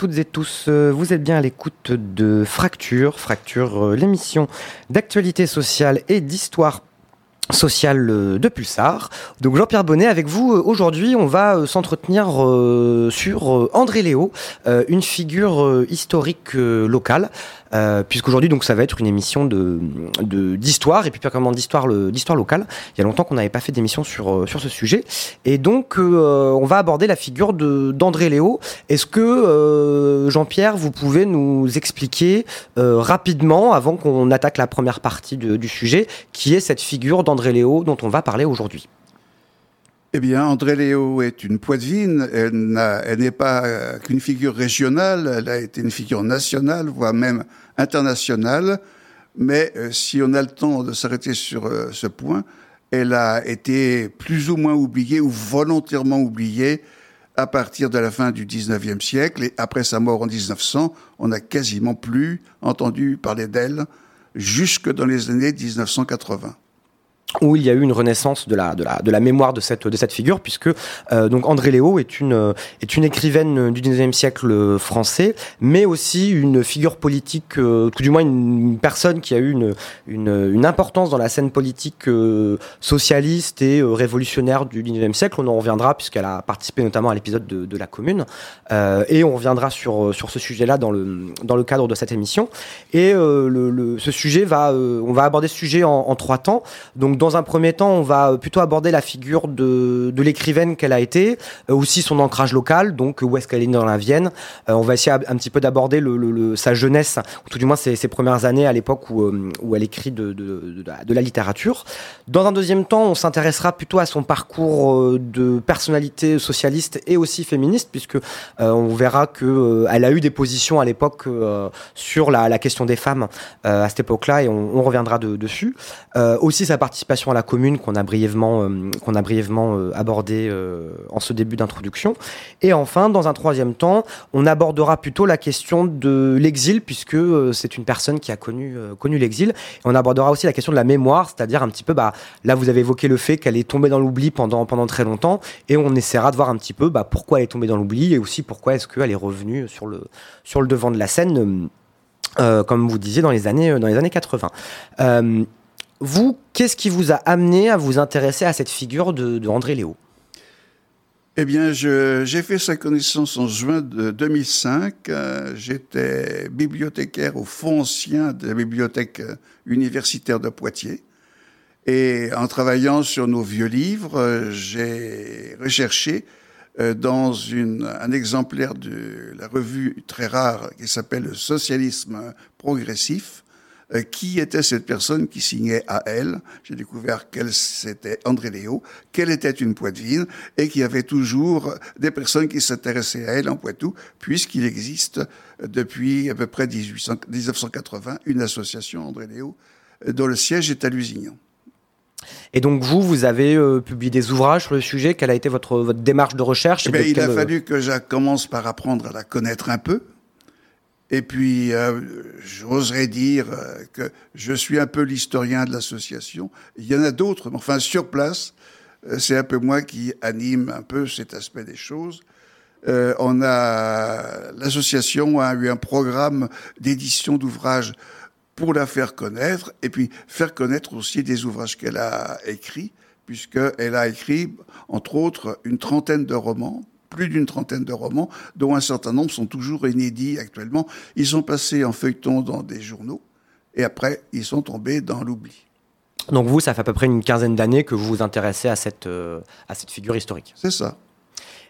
toutes et tous. Euh, vous êtes bien à l'écoute de Fracture, Fracture, euh, l'émission d'actualité sociale et d'histoire sociale euh, de Pulsar. Donc Jean-Pierre Bonnet avec vous aujourd'hui, on va s'entretenir sur André Léo, une figure historique locale. Euh, puisqu'aujourd'hui donc ça va être une émission de d'histoire et puis comment d'histoire d'histoire locale. Il y a longtemps qu'on n'avait pas fait d'émission sur euh, sur ce sujet et donc euh, on va aborder la figure de d'André Léo. Est-ce que euh, Jean-Pierre vous pouvez nous expliquer rapidement avant qu'on attaque la première partie du sujet qui est cette figure d'André Léo dont on va parler aujourd'hui? Eh bien, André Léo est une poitevine. Elle, n'est pas qu'une figure régionale, elle a été une figure nationale, voire même internationale. Mais euh, si on a le temps de s'arrêter sur euh, ce point, elle a été plus ou moins oubliée ou volontairement oubliée à partir de la fin du 19e siècle. Et après sa mort en 1900, on n'a quasiment plus entendu parler d'elle jusque dans les années 1980 où il y a eu une renaissance de la, de la, de la mémoire de cette, de cette figure, puisque euh, donc André Léo est une, est une écrivaine du 19e siècle français, mais aussi une figure politique, euh, tout du moins une, personne qui a eu une, une, une, importance dans la scène politique euh, socialiste et euh, révolutionnaire du 19e siècle. On en reviendra, puisqu'elle a participé notamment à l'épisode de, de, la Commune, euh, et on reviendra sur, sur ce sujet-là dans le, dans le cadre de cette émission. Et le, le, ce sujet va, on va aborder ce sujet en, en trois temps. Donc dans un premier temps, on va plutôt aborder la figure de, l'écrivaine qu'elle a été, euh, aussi son ancrage local, donc où est-ce qu'elle est née dans la Vienne. Euh, on va essayer un petit peu d'aborder sa jeunesse, ou tout du moins ses, premières années à l'époque où, euh, elle écrit de, la littérature. Dans un deuxième temps, on s'intéressera plutôt à son parcours de personnalité socialiste et aussi féministe, puisque on verra que elle a eu des positions à l'époque sur la, la, question des femmes à cette époque-là, et on, on reviendra dessus. aussi sa participation à la commune qu'on a brièvement, euh, qu'on a brièvement euh, abordé euh, en ce début d'introduction. Et enfin, dans un troisième temps, on abordera plutôt la question de l'exil, puisque c'est une personne qui a connu, connu l'exil. On abordera aussi la question de la mémoire, c'est-à-dire un petit peu, bah, là vous avez évoqué le fait qu'elle est tombée dans l'oubli pendant, pendant très longtemps, et on essaiera de voir un petit peu bah, pourquoi elle est tombée dans l'oubli, et aussi pourquoi est-ce qu'elle est revenue sur le, sur le devant de la scène. Euh, comme vous disiez dans les années dans les années 80. Euh, vous, qu'est-ce qui vous a amené à vous intéresser à cette figure de, André Léo? Eh bien, j'ai fait sa connaissance en juin de 2005. Euh, j'étais bibliothécaire au fonds ancien de la bibliothèque universitaire de Poitiers. Et en travaillant sur nos vieux livres, j'ai recherché euh, dans un exemplaire de la revue très rare qui s'appelle le Socialisme progressif, euh, qui était cette personne qui signait à elle. J'ai découvert qu'elle c'était André Léo, qu'elle était une poitevine et qu'il y avait toujours des personnes qui s'intéressaient à elle en Poitou, puisqu'il existe depuis à peu près 1800, 1980 une association André Léo dont le siège est à Lusignan. Et donc vous, vous avez euh, publié des ouvrages sur le sujet? Quelle a été votre, votre démarche de recherche eh Il a fallu que je commence par apprendre à la connaître un peu. Et puis, euh, j'oserais dire euh, que je suis un peu l'historien de l'association. Il y en a d'autres, mais enfin, sur place, euh, c'est un peu moi qui anime un peu cet aspect des choses. On a l'association a eu un programme d'édition d'ouvrages pour la faire connaître et puis faire connaître aussi des ouvrages qu'elle a écrits puisqu'elle a écrit entre autres une trentaine de romans plus d'une trentaine de romans, dont un certain nombre sont toujours inédits actuellement. Ils sont passés en feuilleton dans des journaux, et après, ils sont tombés dans l'oubli. Donc vous, ça fait à peu près une quinzaine d'années que vous vous intéressez à cette, euh, à cette figure historique. C'est ça.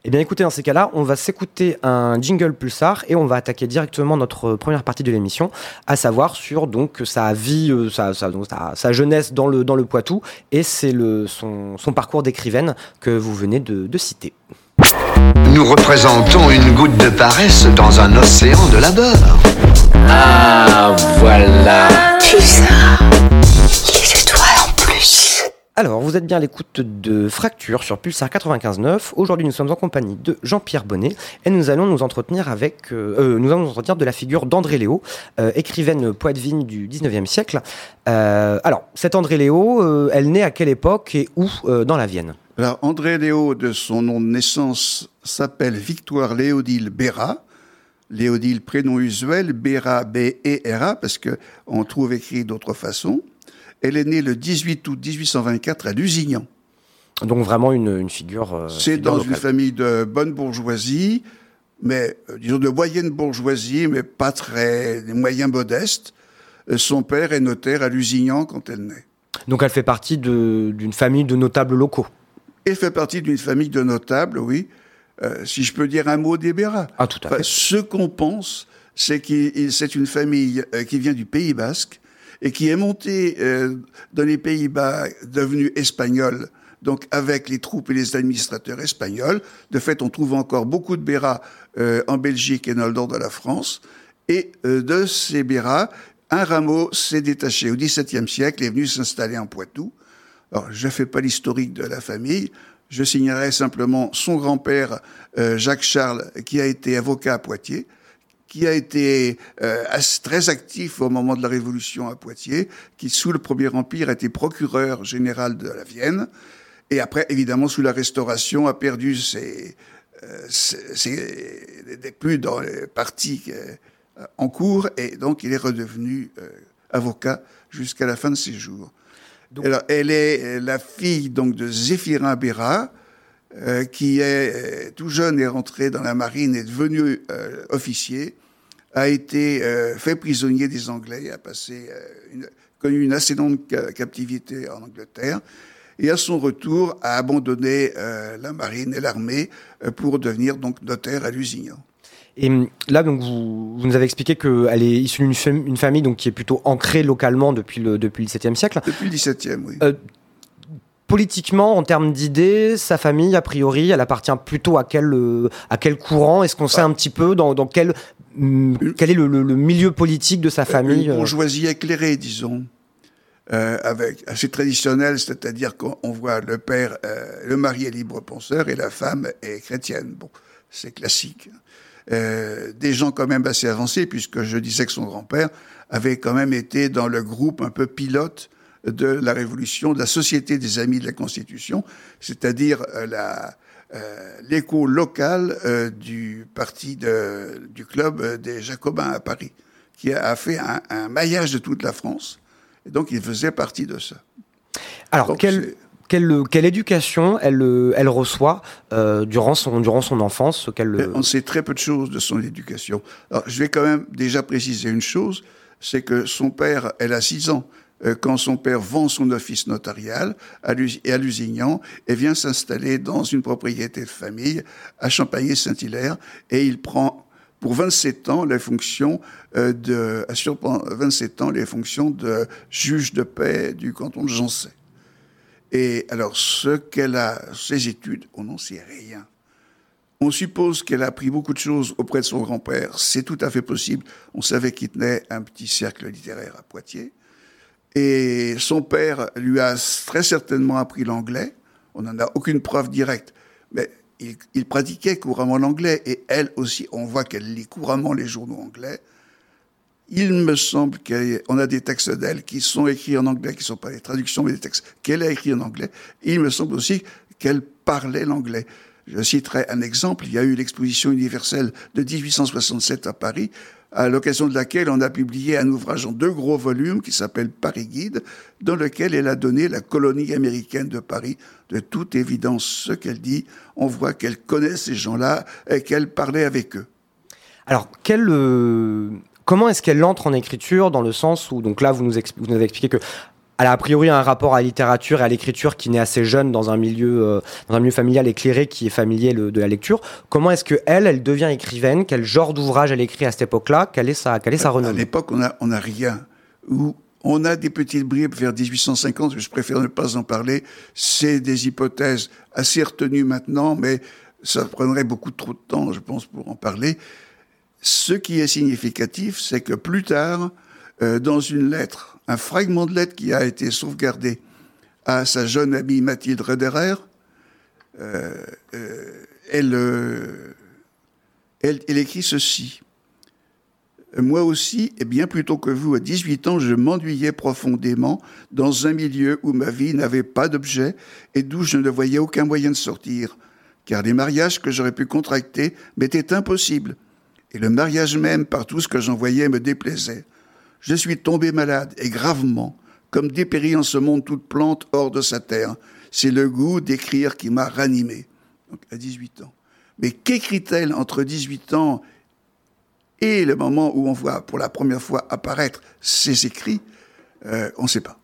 Eh bien écoutez, dans ces cas-là, on va s'écouter un jingle pulsar et on va attaquer directement notre première partie de l'émission, à savoir sur donc sa vie, euh, sa, sa, sa, jeunesse dans le, dans le Poitou et c'est son, son parcours d'écrivaine que vous venez de, de citer. Nous représentons une goutte de paresse dans un océan de labeur. Ah, voilà. ça. Les étoiles en plus. Alors, vous êtes bien à l'écoute de Fracture sur Pulsar 95.9. Aujourd'hui, nous sommes en compagnie de Jean-Pierre Bonnet et nous allons nous entretenir avec, euh, euh nous allons nous entretenir de la figure d'André Léo, euh, écrivaine poitevine du 19e siècle. Euh, alors, cette André Léo, euh, elle naît à quelle époque et où euh, dans la Vienne? Alors, André Léo, de son nom de naissance, s'appelle Victoire Léodile Béra. Léodile, prénom usuel, Béra, B-E-R-A, parce qu'on trouve écrit d'autres façons. Elle est née le 18 août 1824 à Lusignan. Donc vraiment une, une figure. euh, C'est dans locale. une famille de bonne bourgeoisie, mais euh, disons de moyenne bourgeoisie, mais pas très des moyens modestes. Euh, Son père est notaire à Lusignan quand elle naît. Donc elle fait partie d'une famille de notables locaux. Elle fait partie d'une famille de notables, oui. Euh, si je peux dire un mot des Béras. Ah tout à Enfin, fait. ce qu'on pense, c'est que c'est une famille euh, qui vient du Pays Basque et qui est montée euh, dans les Pays-Bas devenus espagnols, donc avec les troupes et les administrateurs espagnols. De fait, on trouve encore beaucoup de Béras euh, en Belgique et dans le nord de la France. Et euh, de ces Béras, un rameau s'est détaché au XVIIe siècle et est venu s'installer en Poitou. Alors, je ne fais pas l'historique de la famille. Je signerai simplement son grand-père, euh, Jacques Charles, qui a été avocat à Poitiers, qui a été euh, très actif au moment de la Révolution à Poitiers, qui, sous le Premier Empire, a été procureur général de la Vienne, et après, évidemment, sous la Restauration, a perdu ses... euh, ses- plus dans les partis euh, en cours, et donc il est redevenu avocat jusqu'à la fin de ses jours. Alors, elle est euh, la fille donc de Zéphirin Béra, euh, qui est euh, tout jeune est rentré dans la marine et devenu euh, officier, a été euh, fait prisonnier des Anglais, a passé euh, une, connu une assez longue ca- captivité en Angleterre, et à son retour a abandonné la marine et l'armée pour devenir donc notaire à Lusignan. Et hum, là, donc, vous, vous nous avez expliqué qu'elle est issue d'une fam- une famille donc, qui est plutôt ancrée localement depuis le, depuis le XVIIe siècle. Depuis le XVIIe, oui. Euh, Politiquement, en termes d'idées, sa famille, a priori, elle appartient plutôt à quel, euh, à quel courant? Est-ce qu'on sait un petit peu dans, dans quel, hum, quel est le, le- le milieu politique de sa famille Une euh? bourgeoisie éclairée, disons, euh, avec assez traditionnelle, c'est-à-dire qu'on on voit le père, le mari est libre penseur et la femme est chrétienne. Bon, c'est classique. Euh, des gens quand même assez avancés, puisque je disais que son grand-père avait quand même été dans le groupe un peu pilote de la Révolution, de la Société des Amis de la Constitution, c'est-à-dire euh, la, euh, l'écho local euh, du parti de, du club des Jacobins à Paris, qui a, fait un, un maillage de toute la France. Et donc, il faisait partie de ça. Alors, Donc, c'est- quelle, quelle éducation elle, elle reçoit euh, durant, son, durant son enfance qu'elle, On sait très peu de choses de son éducation. Alors, je vais quand même déjà préciser une chose, c'est que son père, elle a 6 ans euh, quand son père vend son office notarial à, Lusignan et vient s'installer dans une propriété de famille à Champagné-Saint-Hilaire et il prend pour 27 ans les fonctions euh, de assure pendant 27 ans les fonctions de juge de paix du canton de Jancet. Et alors ce qu'elle a ses études, on n'en sait rien. On suppose qu'elle a appris beaucoup de choses auprès de son grand-père. C'est tout à fait possible. On savait qu'il tenait un petit cercle littéraire à Poitiers. Et son père lui a très certainement appris l'anglais. On n'en a aucune preuve directe. Mais il, il pratiquait couramment l'anglais. Et elle aussi, on voit qu'elle lit couramment les journaux anglais. Il me semble qu'on a des textes d'elle qui sont écrits en anglais, qui ne sont pas des traductions, mais des textes qu'elle a écrits en anglais. Il me semble aussi qu'elle parlait l'anglais. Je citerai un exemple. Il y a eu l'exposition universelle de 1867 à Paris, à l'occasion de laquelle on a publié un ouvrage en deux gros volumes qui s'appelle Paris Guide, dans lequel elle a donné la colonie américaine de Paris. De toute évidence, ce qu'elle dit, on voit qu'elle connaît ces gens-là et qu'elle parlait avec eux. Alors, quel, euh, comment est-ce qu'elle entre en écriture dans le sens où, donc là, vous nous, expli- vous nous avez expliqué que elle a a priori un rapport à la littérature et à l'écriture qui naît assez jeune dans un milieu, euh, dans un milieu familial éclairé qui est familier le- de la lecture. Comment est-ce que elle, elle devient écrivaine? Quel genre d'ouvrage elle écrit à cette époque-là? Quelle est sa, quelle est sa À renommée? l'époque, on n'a on a rien. Ou on a des petites bribes vers 1850, mais je préfère ne pas en parler. C'est des hypothèses assez retenues maintenant, mais ça prendrait beaucoup trop de temps, je pense, pour en parler. Ce qui est significatif, c'est que plus tard, euh, dans une lettre, un fragment de lettre qui a été sauvegardé à sa jeune amie Mathilde Rederer, euh, euh, elle, écrit ceci. Moi aussi, et bien plus tôt que vous, à 18 ans, je m'ennuyais profondément dans un milieu où ma vie n'avait pas d'objet et d'où je ne voyais aucun moyen de sortir, car les mariages que j'aurais pu contracter m'étaient impossibles. Et le mariage même, par tout ce que j'en voyais, me déplaisait. Je suis tombé malade, et gravement, comme dépérit en ce monde toute plante hors de sa terre. C'est le goût d'écrire qui m'a ranimé. Donc, à 18 ans. Mais qu'écrit-elle entre 18 ans et le moment où on voit pour la première fois apparaître ses écrits euh, On ne sait pas.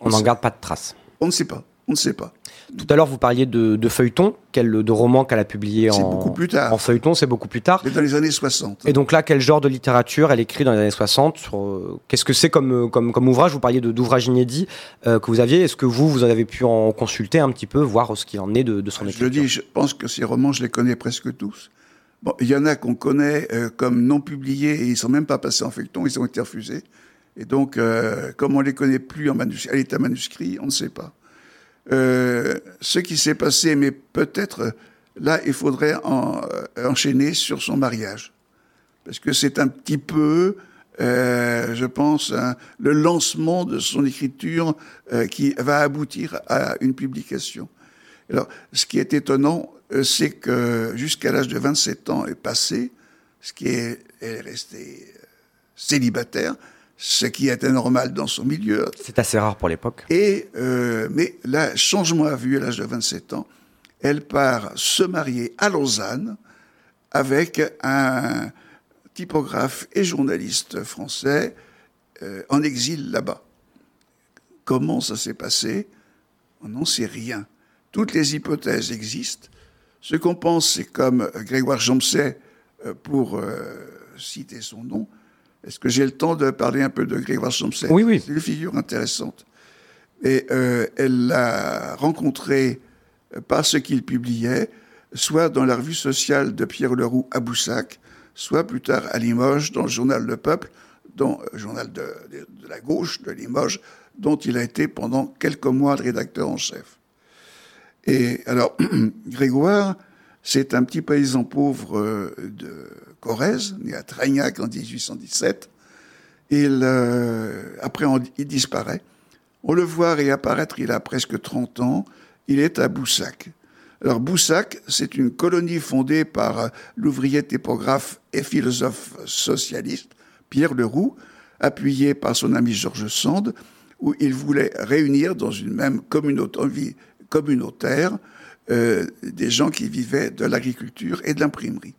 On n'en garde pas de traces. On ne sait pas. On ne sait pas. Tout à l'heure, vous parliez de, de feuilleton, quel, de romans qu'elle a publié en, beaucoup plus tard. en feuilleton, c'est beaucoup plus tard. Mais dans les années 60. Et donc là, quel genre de littérature elle écrit dans les années 60 sur, euh, Qu'est-ce que c'est comme, euh, comme, comme ouvrage? Vous parliez d'ouvrages inédits euh, que vous aviez. Est-ce que vous, vous en avez pu en consulter un petit peu, voir ce qu'il en est de, de son Je écriture? le dis, je pense que ces romans, je les connais presque tous. Bon, il y en a qu'on connaît euh, comme non publiés et ils sont même pas passés en feuilleton, ils ont été refusés. Et donc, comme on les connaît plus en manuscrit, à l'état manuscrit, on ne sait pas. Euh, ce qui s'est passé, mais peut-être là, il faudrait euh, enchaîner sur son mariage, parce que c'est un petit peu, euh, je pense, hein, le lancement de son écriture qui va aboutir à une publication. Alors, ce qui est étonnant, c'est que jusqu'à l'âge de 27 ans est passé, ce qui est, elle est restée célibataire, ce qui était normal dans son milieu. C'est assez rare pour l'époque. Et euh, mais là, changement a vu à l'âge de 27 ans, elle part se marier à Lausanne avec un typographe et journaliste français euh, en exil là-bas. Comment ça s'est passé? On n'en sait rien. Toutes les hypothèses existent. Ce qu'on pense, c'est comme Grégoire Jompset, euh, pour euh, citer son nom. Est-ce que j'ai le temps de parler un peu de Grégoire Jompset Oui, oui. C'est une figure intéressante. Et euh, elle l'a rencontré euh, par ce qu'il publiait, soit dans la revue sociale de Pierre Leroux à Boussac, soit plus tard à Limoges, dans le journal Le Peuple, dont, euh, journal de, de- de la gauche de Limoges, dont il a été pendant quelques mois le rédacteur en chef. Et alors, Grégoire, c'est un petit paysan pauvre de Corrèze, né à Traignac en 1817. Il, euh, après, il disparaît. On le voit réapparaître, il a presque 30 ans. Il est à Boussac. Alors, Boussac, c'est une colonie fondée par euh, l'ouvrier typographe et philosophe socialiste Pierre Leroux, appuyé par son ami Georges Sand, où il voulait réunir dans une même communauté, communautaire euh, des gens qui vivaient de l'agriculture et de l'imprimerie.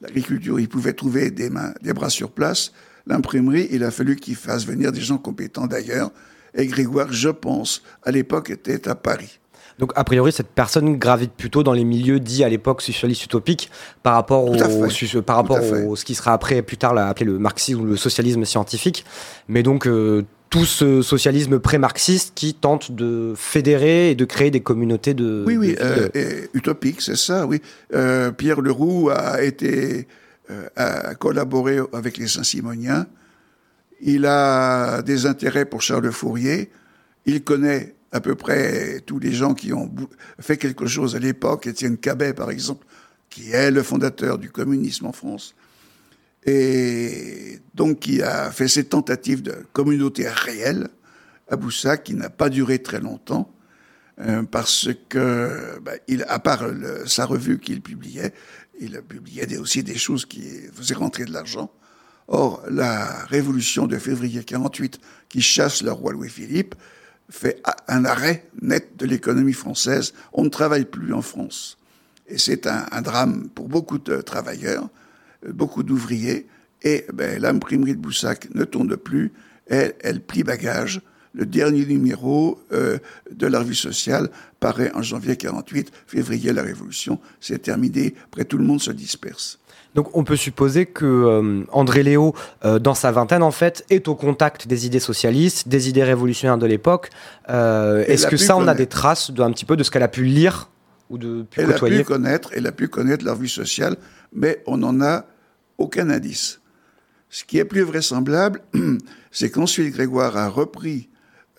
L'agriculture, il pouvait trouver des, mains, des bras sur place. L'imprimerie, il a fallu qu'il fasse venir des gens compétents d'ailleurs. Et Grégoire, je pense, à l'époque était à Paris. Donc, a priori, cette personne gravite plutôt dans les milieux dits à l'époque socialistes utopiques par rapport, au, su- par rapport au, ce qui sera après, plus tard, là, appelé le marxisme ou le socialisme scientifique. Mais donc, euh, tout ce socialisme pré-marxiste qui tente de fédérer et de créer des communautés de. Oui, oui, de- euh, et utopique, c'est ça, oui. Euh, Pierre Leroux a été, euh, a collaboré avec les Saint-Simoniens. Il a des intérêts pour Charles Fourier. Il connaît à peu près tous les gens qui ont fait quelque chose à l'époque. Étienne Cabet, par exemple, qui est le fondateur du communisme en France. Et donc, qui a fait ses tentatives de communauté réelle à Boussac, qui n'a pas duré très longtemps. Euh, parce que, il, à part sa revue qu'il publiait, il publiait aussi des choses qui faisaient rentrer de l'argent. Or, la révolution de février 48, qui chasse le roi Louis-Philippe, fait un arrêt net de l'économie française. On ne travaille plus en France. Et c'est un, drame pour beaucoup de travailleurs, beaucoup d'ouvriers. Et ben, l'imprimerie de Boussac ne tourne plus. Elle, elle plie bagage. Le dernier numéro euh, de la revue sociale paraît en janvier 48, février la Révolution. C'est terminé. Après, tout le monde se disperse. Donc on peut supposer que euh, André Léo, euh, dans sa vingtaine en fait, est au contact des idées socialistes, des idées révolutionnaires de l'époque. Euh, Est-ce a que ça, on a des traces de un petit peu de ce qu'elle a pu lire ou de pu Elle a côtoyer? pu connaître, elle a pu connaître la revue sociale, mais on n'en a aucun indice. Ce qui est plus vraisemblable, c'est qu'ensuite Grégoire a repris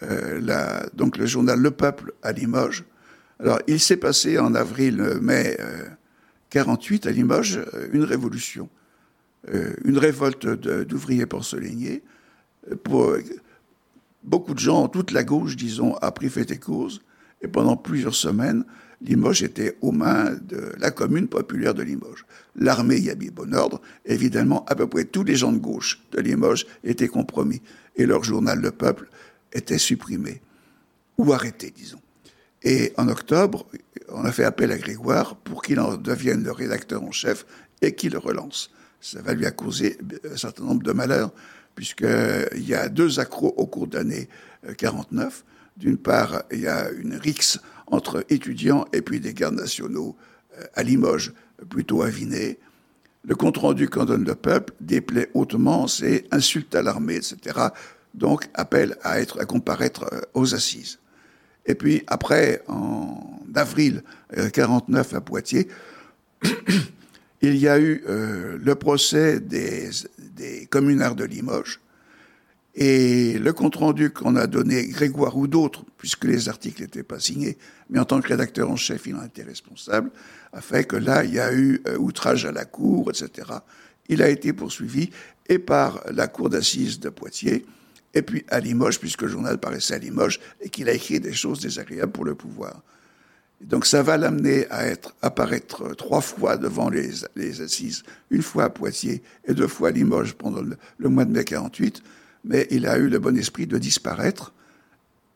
euh, donc le journal Le Peuple à Limoges. Alors, il s'est passé en avril-mai euh, 48 à Limoges euh, une révolution, une révolte d'ouvriers porcelainiers. Beaucoup de gens, toute la gauche, disons, a pris fait et cause. Et pendant plusieurs semaines, Limoges était aux mains de la commune populaire de Limoges. L'armée y a mis bon ordre. Évidemment, à peu près tous les gens de gauche de Limoges étaient compromis. Et leur journal Le Peuple était supprimé. Ou arrêté, disons. Et en octobre, on a fait appel à Grégoire pour qu'il en devienne le rédacteur en chef et qu'il le relance. Ça va lui a causé un certain nombre de malheurs, puisqu'il y a deux accros au cours d'année 49. D'une part, il y a une rixe entre étudiants et puis des gardes nationaux euh, à Limoges, plutôt avinés. Le compte-rendu qu'en donne le peuple déplaît hautement, c'est insulte à l'armée, etc. Donc, appelle à, être, à comparaître euh, aux assises. Et puis, après, en avril 49 euh, à Poitiers, il y a eu le procès des, des communards de Limoges, et le compte-rendu qu'on a donné, Grégoire ou d'autres, puisque les articles n'étaient pas signés, mais en tant que rédacteur en chef, il en était responsable, a fait que là, il y a eu euh, outrage à la cour, etc. Il a été poursuivi et par la cour d'assises de Poitiers, et puis à Limoges, puisque le journal paraissait à Limoges, et qu'il a écrit des choses désagréables pour le pouvoir. donc ça va l'amener à apparaître trois fois devant les, les, assises, une fois à Poitiers et deux fois à Limoges pendant le, le mois de mai 48 mais il a eu le bon esprit de disparaître,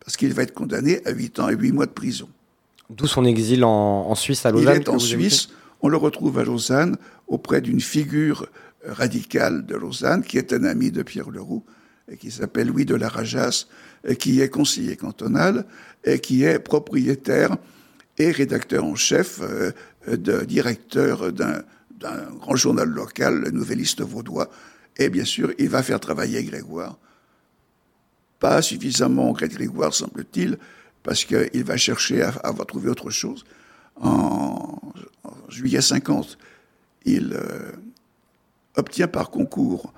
parce qu'il va être condamné à 8 ans et 8 mois de prison. D'où son exil en, Suisse, à Lausanne Il est en Suisse, on le retrouve à Lausanne, auprès d'une figure radicale de Lausanne, qui est un ami de Pierre Leroux, et qui s'appelle Louis de la Rajas, et qui est conseiller cantonal, et qui est propriétaire et rédacteur en chef, euh, de directeur d'un grand journal local, le Nouvelliste Vaudois, et bien sûr, il va faire travailler Grégoire. Pas suffisamment Grégoire, semble-t-il, parce qu'il va chercher à, avoir trouvé autre chose. En, juillet 50, il euh, obtient par concours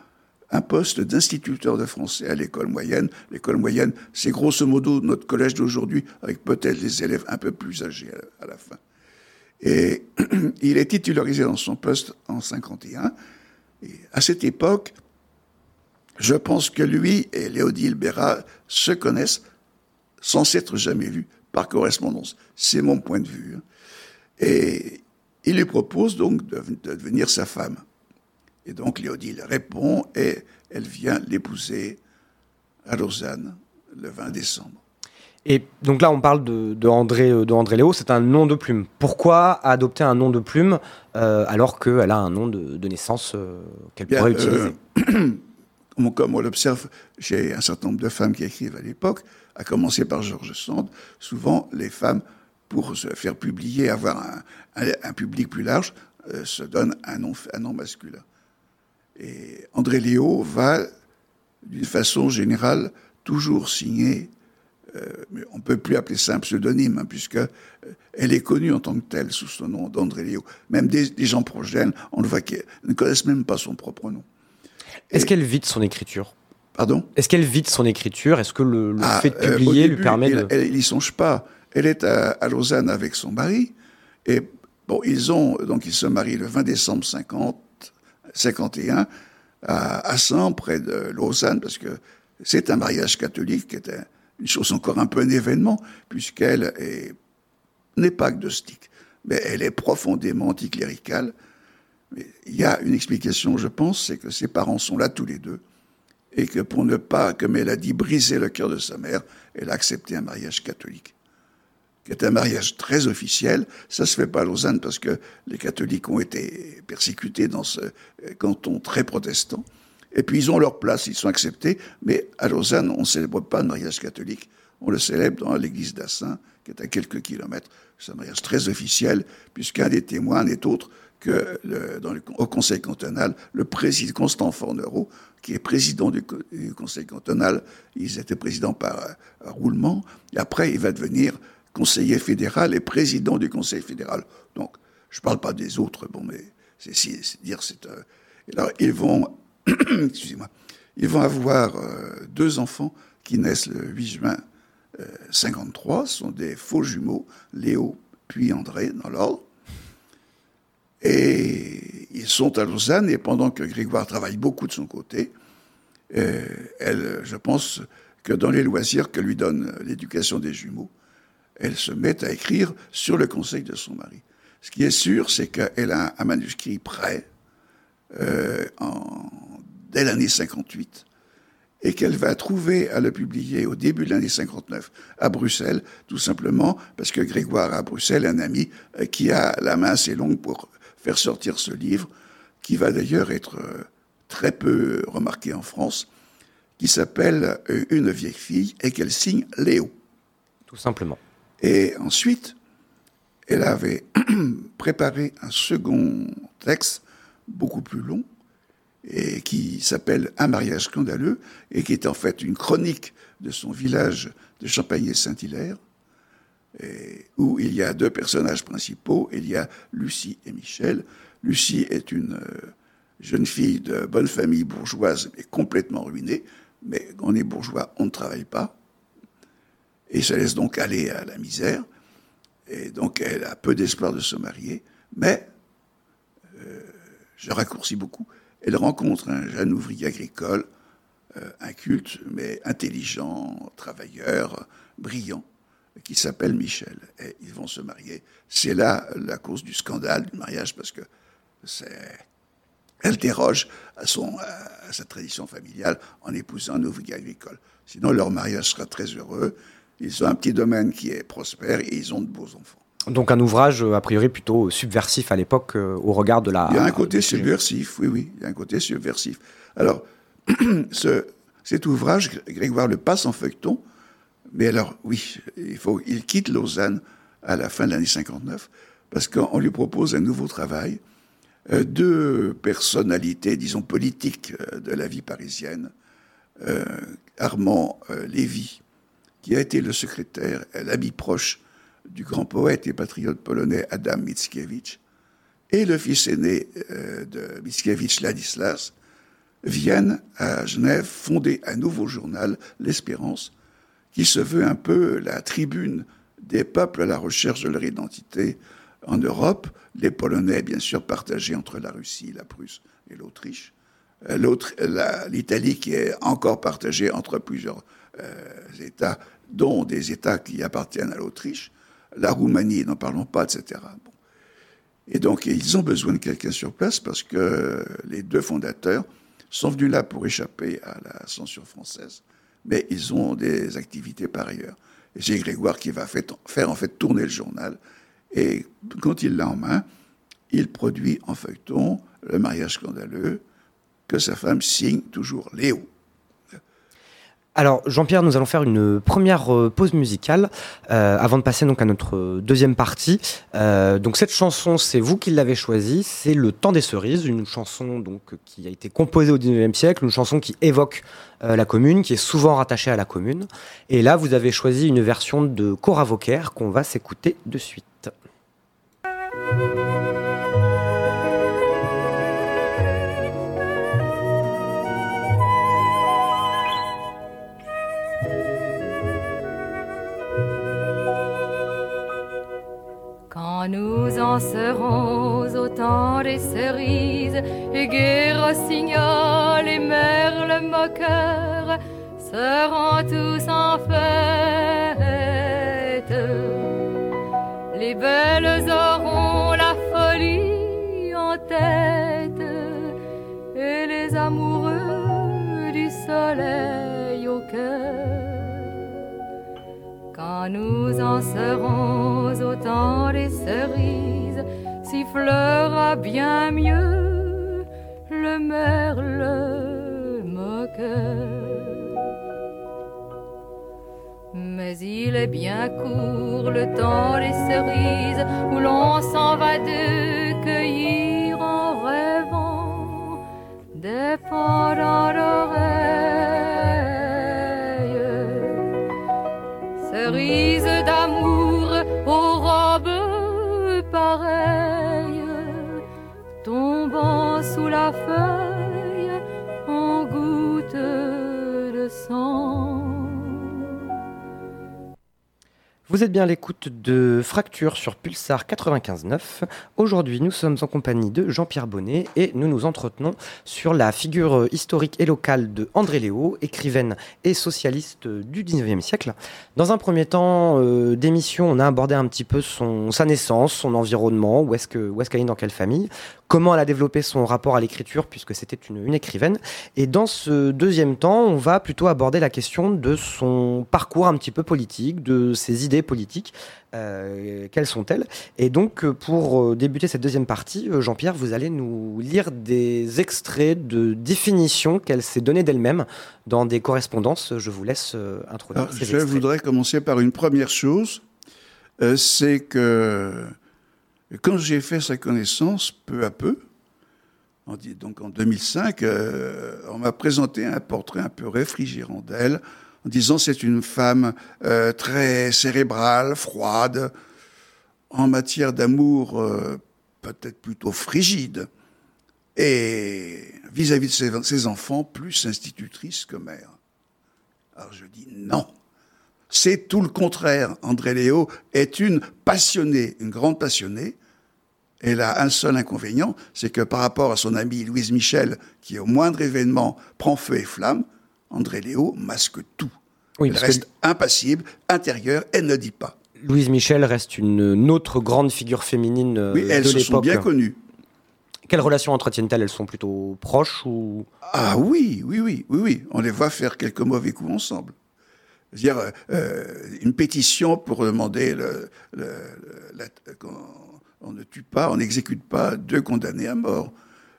un poste d'instituteur de français à l'école moyenne. L'école moyenne, c'est grosso modo notre collège d'aujourd'hui, avec peut-être des élèves un peu plus âgés à la, fin. Et il est titularisé dans son poste en 51 à cette époque, je pense que lui et Léodile Béra se connaissent sans s'être jamais vus par correspondance. C'est mon point de vue. Hein. Et il lui propose donc de, devenir sa femme. Et donc Léodile répond et elle vient l'épouser à Lausanne le 20 décembre. Et donc là, on parle de, André, euh, de André Léo, c'est un nom de plume. Pourquoi adopter un nom de plume euh, alors qu'elle a un nom de, naissance euh, qu'elle pourrait utiliser Comme on l'observe chez un certain nombre de femmes qui écrivent à l'époque, à commencer par Georges Sand, souvent les femmes, pour se faire publier, avoir un, public plus large, se donnent un nom, masculin. Et André Léo va, d'une façon générale, toujours signer euh, on ne peut plus appeler ça un pseudonyme, hein, puisque euh, est connue en tant que telle sous son nom d'André Léo. Même des, gens proches d'elle, on le voit qu'elle ne connaissent même pas son propre nom. Est-ce qu'elle vit de son écriture? Pardon? Est-ce qu'elle vit de son écriture? Est-ce que le, ah, fait de euh, publier lui permet de... Elle n'y songe pas. Elle est à, Lausanne avec son mari, et bon, ils ont, donc ils se marient le 20 décembre 50, 51, à, à Saint, près de Lausanne, parce que c'est un mariage catholique qui était une chose encore un peu un événement, puisqu'elle n'est pas agnostique, mais elle est profondément anticléricale. Il y a une explication, je pense, c'est que ses parents sont là tous les deux, et que pour ne pas, comme elle a dit, briser le cœur de sa mère, elle a accepté un mariage catholique, qui est un mariage très officiel. Ça se fait pas à Lausanne parce que les catholiques ont été persécutés dans ce canton très protestant. Et puis ils ont leur place, ils sont acceptés. Mais à Lausanne, on ne célèbre pas le mariage catholique. On le célèbre dans l'église d'Assin, qui est à quelques kilomètres. C'est un mariage très officiel, puisqu'un des témoins n'est autre que au conseil cantonal, le président Constant Fornereau, qui est président du, conseil cantonal. Ils étaient présidents par euh, roulement. Et après, il va devenir conseiller fédéral et président du conseil fédéral. Donc, je ne parle pas des autres, bon, mais c'est dire, c'est. Euh, alors, ils vont excusez-moi, ils vont avoir euh, deux enfants qui naissent le 8 juin 53. Ce sont des faux jumeaux, Léo puis André, dans l'ordre. Et ils sont à Lausanne, et pendant que Grégoire travaille beaucoup de son côté, euh, elle, je pense que dans les loisirs que lui donne l'éducation des jumeaux, elle se met à écrire sur le conseil de son mari. Ce qui est sûr, c'est qu'elle a un manuscrit prêt euh, dès l'année 58 et qu'elle va trouver à le publier au début de l'année 59 à Bruxelles, tout simplement parce que Grégoire à Bruxelles, un ami euh, qui a la main assez longue pour faire sortir ce livre, qui va d'ailleurs être euh, très peu remarqué en France, qui s'appelle euh, Une vieille fille et qu'elle signe Léo. Tout simplement. Et ensuite, elle avait préparé un second texte beaucoup plus long et qui s'appelle Un mariage scandaleux et qui est en fait une chronique de son village de Où il y a deux personnages principaux, il y a Lucie et Michel. Lucie est une euh, jeune fille de bonne famille bourgeoise mais complètement ruinée, mais on est bourgeois, on ne travaille pas et se laisse donc aller à la misère. Et donc elle a peu d'espoir de se marier, mais euh, je raccourcis beaucoup. Elle rencontre un jeune ouvrier agricole, euh, inculte, mais intelligent, travailleur, brillant, qui s'appelle Michel. Et ils vont se marier. C'est là la cause du scandale du mariage, parce que c'est elle déroge à, son, à sa tradition familiale en épousant un ouvrier agricole. Sinon, leur mariage sera très heureux. Ils ont un petit domaine qui est prospère et ils ont de beaux enfants. Donc un ouvrage a priori plutôt subversif à l'époque euh, au regard de la... Il y a un côté subversif, oui, oui, il y a un côté subversif. Alors, ce, cet ouvrage, Grégoire le passe en feuilleton, mais alors oui, il, quitte Lausanne à la fin de l'année 59, parce qu'on lui propose un nouveau travail, euh, deux personnalités, disons, politiques euh, de la vie parisienne, euh, Armand Lévy, qui a été le secrétaire, l'ami proche du grand poète et patriote polonais Adam Mickiewicz, et le fils aîné de Mickiewicz, Ladislas, viennent à Genève fonder un nouveau journal, L'Espérance, qui se veut un peu la tribune des peuples à la recherche de leur identité en Europe, les Polonais, bien sûr, partagés entre la Russie, la Prusse et l'Autriche. Euh, l'Italie qui est encore partagée entre plusieurs euh, États, dont des États qui appartiennent à l'Autriche. La Roumanie, n'en parlons pas, etc. Et donc, ils ont besoin de quelqu'un sur place parce que les deux fondateurs sont venus là pour échapper à la censure française, mais ils ont des activités par ailleurs. C'est Grégoire qui va faire en fait tourner le journal et quand il l'a en main, il produit en feuilleton le mariage scandaleux que sa femme signe toujours Léo. Alors Jean-Pierre, nous allons faire une première euh, pause musicale euh, avant de passer donc à notre deuxième partie. Euh, donc cette chanson, c'est vous qui l'avez choisie, c'est Le Temps des cerises, une chanson donc qui a été composée au 19e siècle, une chanson qui évoque la commune, qui est souvent rattachée à la commune. Et là, vous avez choisi une version de Cora Vauquer qu'on va s'écouter de suite. Nous en serons au temps des cerises, et rossignol et merle moqueur seront tous en fête. Les belles auront Nous en serons au temps des cerises, sifflera bien mieux le merle moqueur. Mais il est bien court le temps des cerises où l'on s'en va de cueillir en rêvant des pendants d'oreilles. Vous êtes bien à l'écoute de Fracture sur Pulsar 95.9. Aujourd'hui, nous sommes en compagnie de Jean-Pierre Bonnet et nous nous entretenons sur la figure historique et locale de André Léo, écrivaine et socialiste du 19e siècle. Dans un premier temps euh, d'émission, on a abordé un petit peu sa naissance, son environnement, où est-ce qu'elle est, est dans quelle famille, comment elle a développé son rapport à l'écriture, puisque c'était une, une, écrivaine. Et dans ce deuxième temps, on va plutôt aborder la question de son parcours un petit peu politique, de ses idées politiques. Euh, quelles sont-elles Et donc, euh, pour euh, débuter cette deuxième partie, Jean-Pierre, vous allez nous lire des extraits de définitions qu'elle s'est données d'elle-même dans des correspondances. Je vous laisse introduire. Alors, je extraits. voudrais commencer par une première chose, euh, c'est que quand j'ai fait sa connaissance, peu à peu, donc en 2005, euh, on m'a présenté un portrait un peu réfrigérant d'elle, en disant c'est une femme euh, très cérébrale, froide, en matière d'amour euh, peut-être plutôt frigide, et vis-à-vis -vis de ses, enfants, plus institutrice que mère. Alors je dis non. C'est tout le contraire. André Léo est une passionnée, une grande passionnée, elle a un seul inconvénient, c'est que par rapport à son amie Louise Michel, qui au moindre événement prend feu et flamme, André Léo masque tout. Oui, elle reste que... impassible, intérieure, elle ne dit pas. Louise Michel reste une, une autre grande figure féminine oui, de elles se sont bien connues. Quelles relations entretiennent-elles? Elles sont plutôt proches ou Ah oui, oui, oui, oui, oui. On les voit faire quelques mauvais coups ensemble. C'est-à-dire euh, une pétition pour demander le, le, la, on ne tue pas, on n'exécute pas deux condamnés à mort.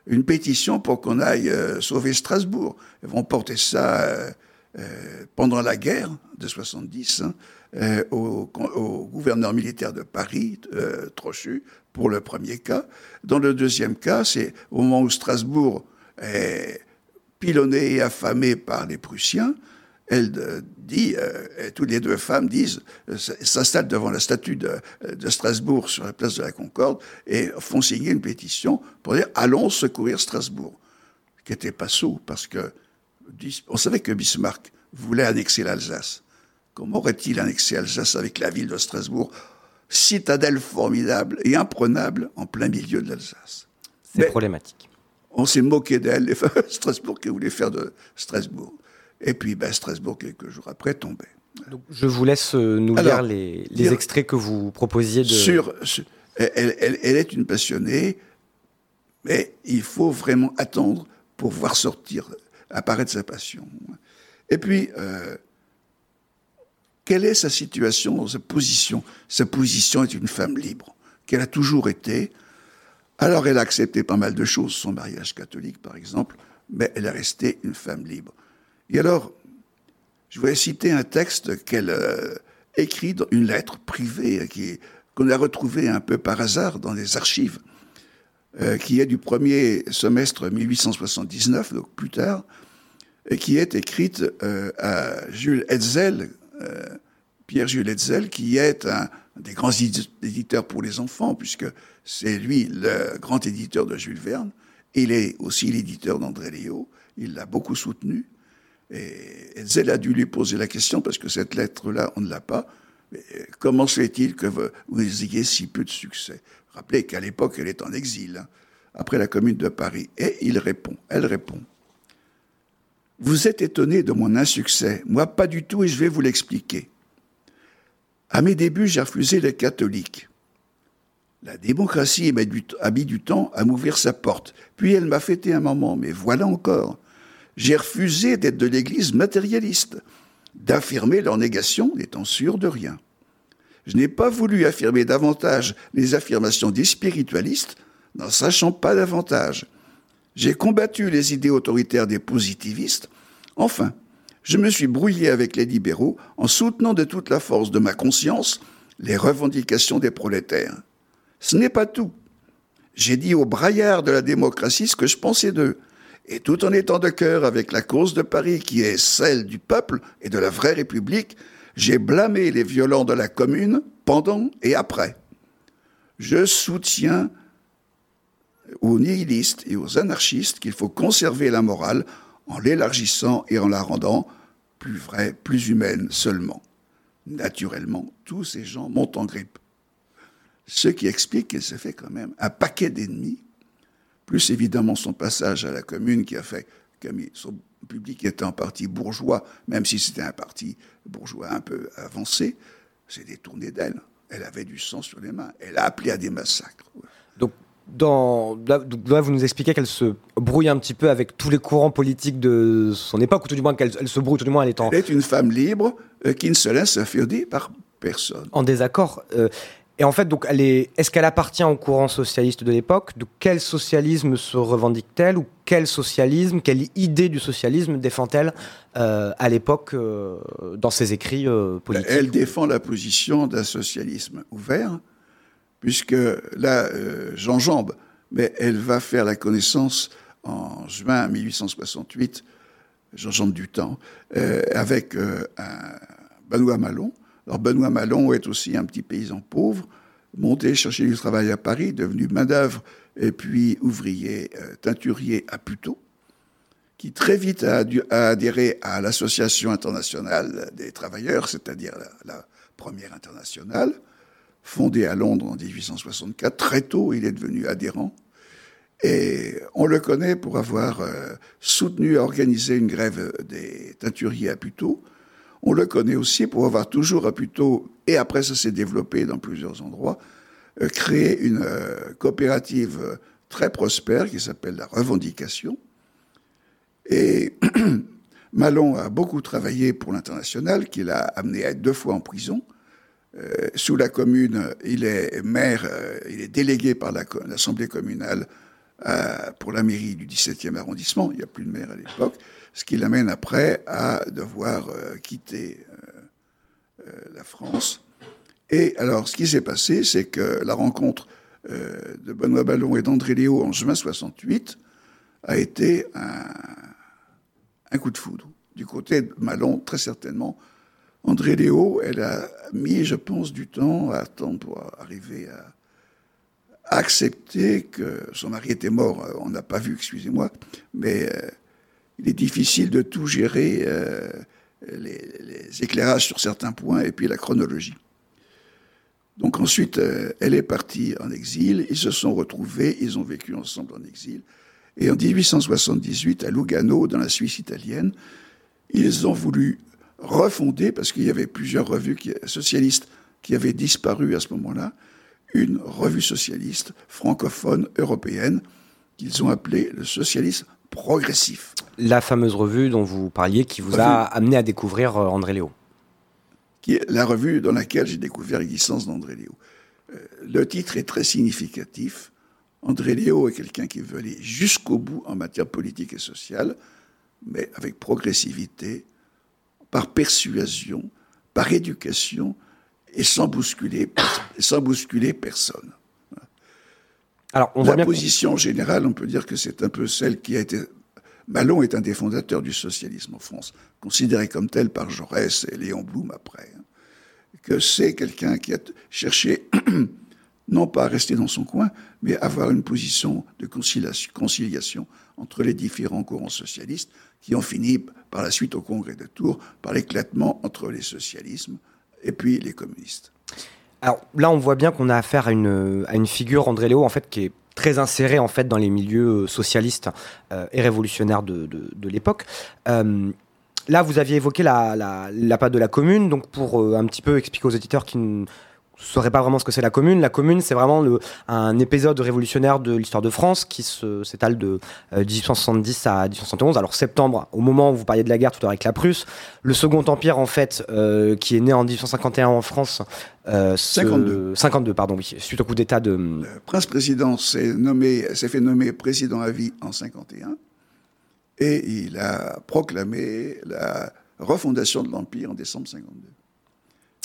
Une pétition pour qu'on aille euh, sauver Strasbourg. Ils vont porter ça euh, euh, pendant la guerre de 70 hein, au, au, gouverneur militaire de Paris, Trochu, pour le premier cas. Dans le deuxième cas, c'est au moment où Strasbourg est pilonné et affamé par les Prussiens, elle dit, euh, toutes les deux femmes disent, euh, s'installent devant la statue de, de, Strasbourg sur la place de la Concorde et font signer une pétition pour dire allons secourir Strasbourg, qui n'était pas sot parce que on savait que Bismarck voulait annexer l'Alsace. Comment aurait-il annexé l'Alsace avec la ville de Strasbourg, citadelle formidable et imprenable en plein milieu de l'Alsace? C'est problématique. On s'est moqué d'elle, Strasbourg qui voulait faire de Strasbourg. Et puis ben, Strasbourg, quelques jours après, tombait. Donc, je vous laisse nous Alors, lire les, les dire, extraits que vous proposiez de... Sur, sur elle, elle, elle, est une passionnée, mais il faut vraiment attendre pour voir sortir, apparaître sa passion. Et puis, euh, quelle est sa situation, sa position? Sa position est une femme libre, qu'elle a toujours été. Alors, elle a accepté pas mal de choses, son mariage catholique, par exemple, mais elle est restée une femme libre. Et alors, je voudrais citer un texte qu'elle euh, écrit dans une lettre privée qui qu'on a retrouvée un peu par hasard dans les archives, euh, qui est du premier semestre 1879, donc plus tard, et qui est écrite euh, à Jules Hetzel, euh, Pierre-Jules Hetzel, qui est un des grands éditeurs pour les enfants, puisque c'est lui le grand éditeur de Jules Verne. Il est aussi l'éditeur d'André Léo. Il l'a beaucoup soutenu. Et Hetzel a dû lui poser la question, parce que cette lettre-là, on ne l'a pas. Mais comment se fait-il que vous ayez si peu de succès? Rappelez qu'à l'époque, elle est en exil, hein, après la commune de Paris. Et il répond, elle répond. Vous êtes étonné de mon insuccès. Moi, pas du tout, et je vais vous l'expliquer. À mes débuts, j'ai refusé les catholiques. La démocratie a mis du temps à m'ouvrir sa porte. Puis elle m'a fêté un moment, mais voilà encore j'ai refusé d'être de l'Église matérialiste, d'affirmer leur négation n'étant sûr de rien. Je n'ai pas voulu affirmer davantage les affirmations des spiritualistes, n'en sachant pas davantage. J'ai combattu les idées autoritaires des positivistes. Enfin, je me suis brouillé avec les libéraux en soutenant de toute la force de ma conscience les revendications des prolétaires. Ce n'est pas tout. J'ai dit aux braillards de la démocratie ce que je pensais d'eux, et tout en étant de cœur avec la cause de Paris qui est celle du peuple et de la vraie République, j'ai blâmé les violents de la commune pendant et après. Je soutiens aux nihilistes et aux anarchistes qu'il faut conserver la morale en l'élargissant et en la rendant plus vraie, plus humaine seulement. naturellement, tous ces gens montent en grippe. Ce qui explique qu'il s'est fait quand même un paquet d'ennemis, plus évidemment son passage à la commune qui a fait que son public était en partie bourgeois, même si c'était un parti bourgeois un peu avancé, s'est détourné d'elle. Elle avait du sang sur les mains. Elle a appelé à des massacres. Donc, dans, là, vous nous expliquez qu'elle se brouille un petit peu avec tous les courants politiques de son époque, ou tout du moins qu'elle elle se brouille, tout du moins elle est en... Elle est une femme libre euh, qui ne se laisse affirmer par personne. En désaccord. Euh, et en fait, donc, elle est, est-ce qu'elle appartient au courant socialiste de l'époque? De quel socialisme se revendique-t-elle? Ou quel socialisme, quelle idée du socialisme défend-elle euh, à l'époque dans ses écrits politiques? Elle défend la position d'un socialisme ouvert, puisque là, euh, j'enjambe, mais elle va faire la connaissance en juin 1868, j'enjambe du temps, euh, avec euh, un Benoît Malon. Alors Benoît Malon est aussi un petit paysan pauvre, monté chercher du travail à Paris, devenu main-d'œuvre et puis ouvrier teinturier à Puteaux, qui très vite a, adhéré à l'Association internationale des travailleurs, c'est-à-dire la première internationale, fondé à Londres en 1864. Très tôt, il est devenu adhérent. Et on le connaît pour avoir euh, soutenu et organisé une grève des teinturiers à Puteaux. On le connaît aussi pour avoir toujours Puteaux, et après ça s'est développé dans plusieurs endroits, euh, créé une euh, coopérative très prospère qui s'appelle la Revendication. Et Malon a beaucoup travaillé pour l'international, qu'il a amené à être deux fois en prison. Euh, sous la commune, il est maire, euh, il est délégué par l'Assemblée communale euh, pour la mairie du 17e arrondissement. Il n'y a plus de maire à l'époque, ce qui l'amène après à devoir quitter la France. Et alors, ce qui s'est passé, c'est que la rencontre de Benoît Ballon et d'André Léo en juin 68 a été un, un coup de foudre. Du côté de Malon, très certainement, André Léo, elle a mis, je pense, du temps à attendre pour arriver à, accepter que son mari était mort. On n'a pas vu, excusez-moi, mais euh, il est difficile de tout gérer, euh, les, éclairages sur certains points et puis la chronologie. Donc ensuite, euh, elle est partie en exil, ils se sont retrouvés, ils ont vécu ensemble en exil. Et en 1878, à Lugano, dans la Suisse italienne, ils ont voulu refondé, parce qu'il y avait plusieurs revues socialistes qui avaient disparu à ce moment-là, une revue socialiste francophone européenne qu'ils ont appelée le socialisme progressif. La fameuse revue dont vous parliez qui vous a amené à découvrir euh, André Léo. Qui est la revue dans laquelle j'ai découvert l'existence d'André Léo. Euh, le titre est très significatif. André Léo est quelqu'un qui veut aller jusqu'au bout en matière politique et sociale, mais avec progressivité, par persuasion, par éducation, et sans bousculer, sans bousculer personne. Alors, on La position générale, on peut dire que c'est un peu celle qui a été. Malon est un des fondateurs du socialisme en France, considéré comme tel par Jaurès et Léon Blum après. Hein. que c'est quelqu'un qui a cherché non pas à rester dans son coin, mais à avoir une position de conciliation entre les différents courants socialistes qui ont fini par la suite au congrès de Tours par l'éclatement entre les socialismes et puis les communistes. Alors là, on voit bien qu'on a affaire à une, à une figure, André Léo, en fait, qui est très insérée en fait dans les milieux socialistes euh, et révolutionnaires de, de, l'époque. Euh, là, vous aviez évoqué la, la, la de la commune, donc pour euh, un petit peu expliquer aux éditeurs qui ne saurais pas vraiment ce que c'est la commune. La commune, c'est vraiment le, un épisode révolutionnaire de l'histoire de France qui s'étale de 1870 euh, à 1871. Alors septembre, au moment où vous parliez de la guerre tout à l'heure avec la Prusse, le Second Empire en fait, euh, qui est né en 1851 en France. 52. Euh, 52, pardon, oui, suite au coup d'État de. Le prince-président s'est nommé, s'est fait nommer président à vie en 51 et il a proclamé la refondation de l'Empire en décembre 52.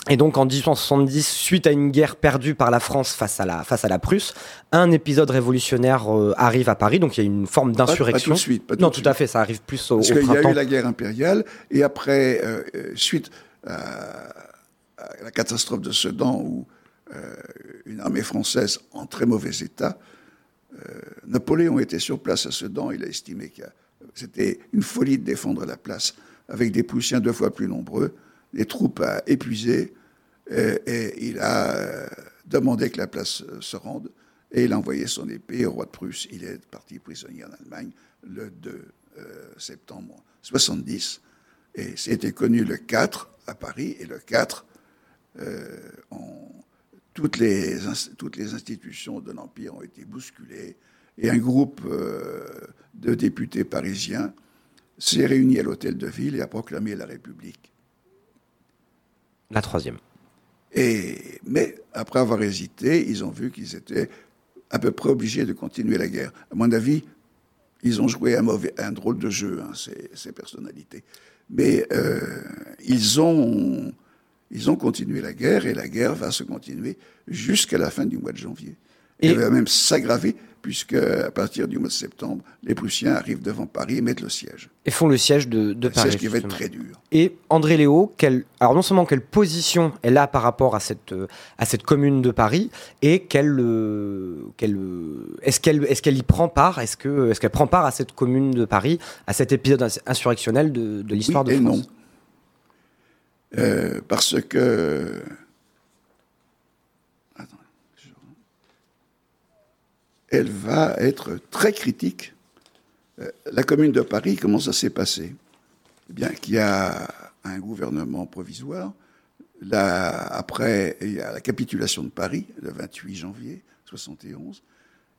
Et donc en 1870, suite à une guerre perdue par la France face à la, face à la Prusse, un épisode révolutionnaire euh, arrive à Paris, donc il y a une forme d'insurrection. Pas, tout de suite. Pas non, tout, à fait, ça arrive plus au, Parce qu'il y a eu la guerre impériale, et après, euh, euh, suite à, la catastrophe de Sedan, où une armée française en très mauvais état, Napoléon était sur place à Sedan, il a estimé que c'était une folie de défendre la place avec des Prussiens deux fois plus nombreux. Les troupes a épuisé et, il a euh, demandé que la place euh, se rende et il a envoyé son épée au roi de Prusse. Il est parti prisonnier en Allemagne le 2 euh, septembre 70 et c'était connu le 4 à Paris et le 4 euh, toutes, les, toutes les institutions de l'Empire ont été bousculées et un groupe de députés parisiens s'est réuni à l'hôtel de ville et a proclamé la République. La troisième. Et, mais après avoir hésité, ils ont vu qu'ils étaient à peu près obligés de continuer la guerre. À mon avis, ils ont joué un, mauvais, un drôle de jeu, hein, ces, ces personnalités. Mais euh, ils, ont, ils ont continué la guerre et la guerre va se continuer jusqu'à la fin du mois de janvier. Et Et- elle va même s'aggraver puisque à partir du mois de septembre, les Prussiens arrivent devant Paris et mettent le siège. Et font le siège de, Paris. siège qui va être très dur. Et André Léo, quelle, alors non seulement quelle position elle a par rapport à cette, à cette commune de Paris, et quelle, euh, quelle, est-ce qu'elle est qu'elle y prend part? Est-ce que est-ce qu'elle prend part à cette commune de Paris, à cet épisode ins- insurrectionnel de, de l'histoire Oui de et France? non. Euh, parce que. Attends, je- Elle va être très critique. Euh, la commune de Paris, comment ça s'est passé? Eh bien, qu'il y a un gouvernement provisoire. Après, la capitulation de Paris, le 28 janvier 71.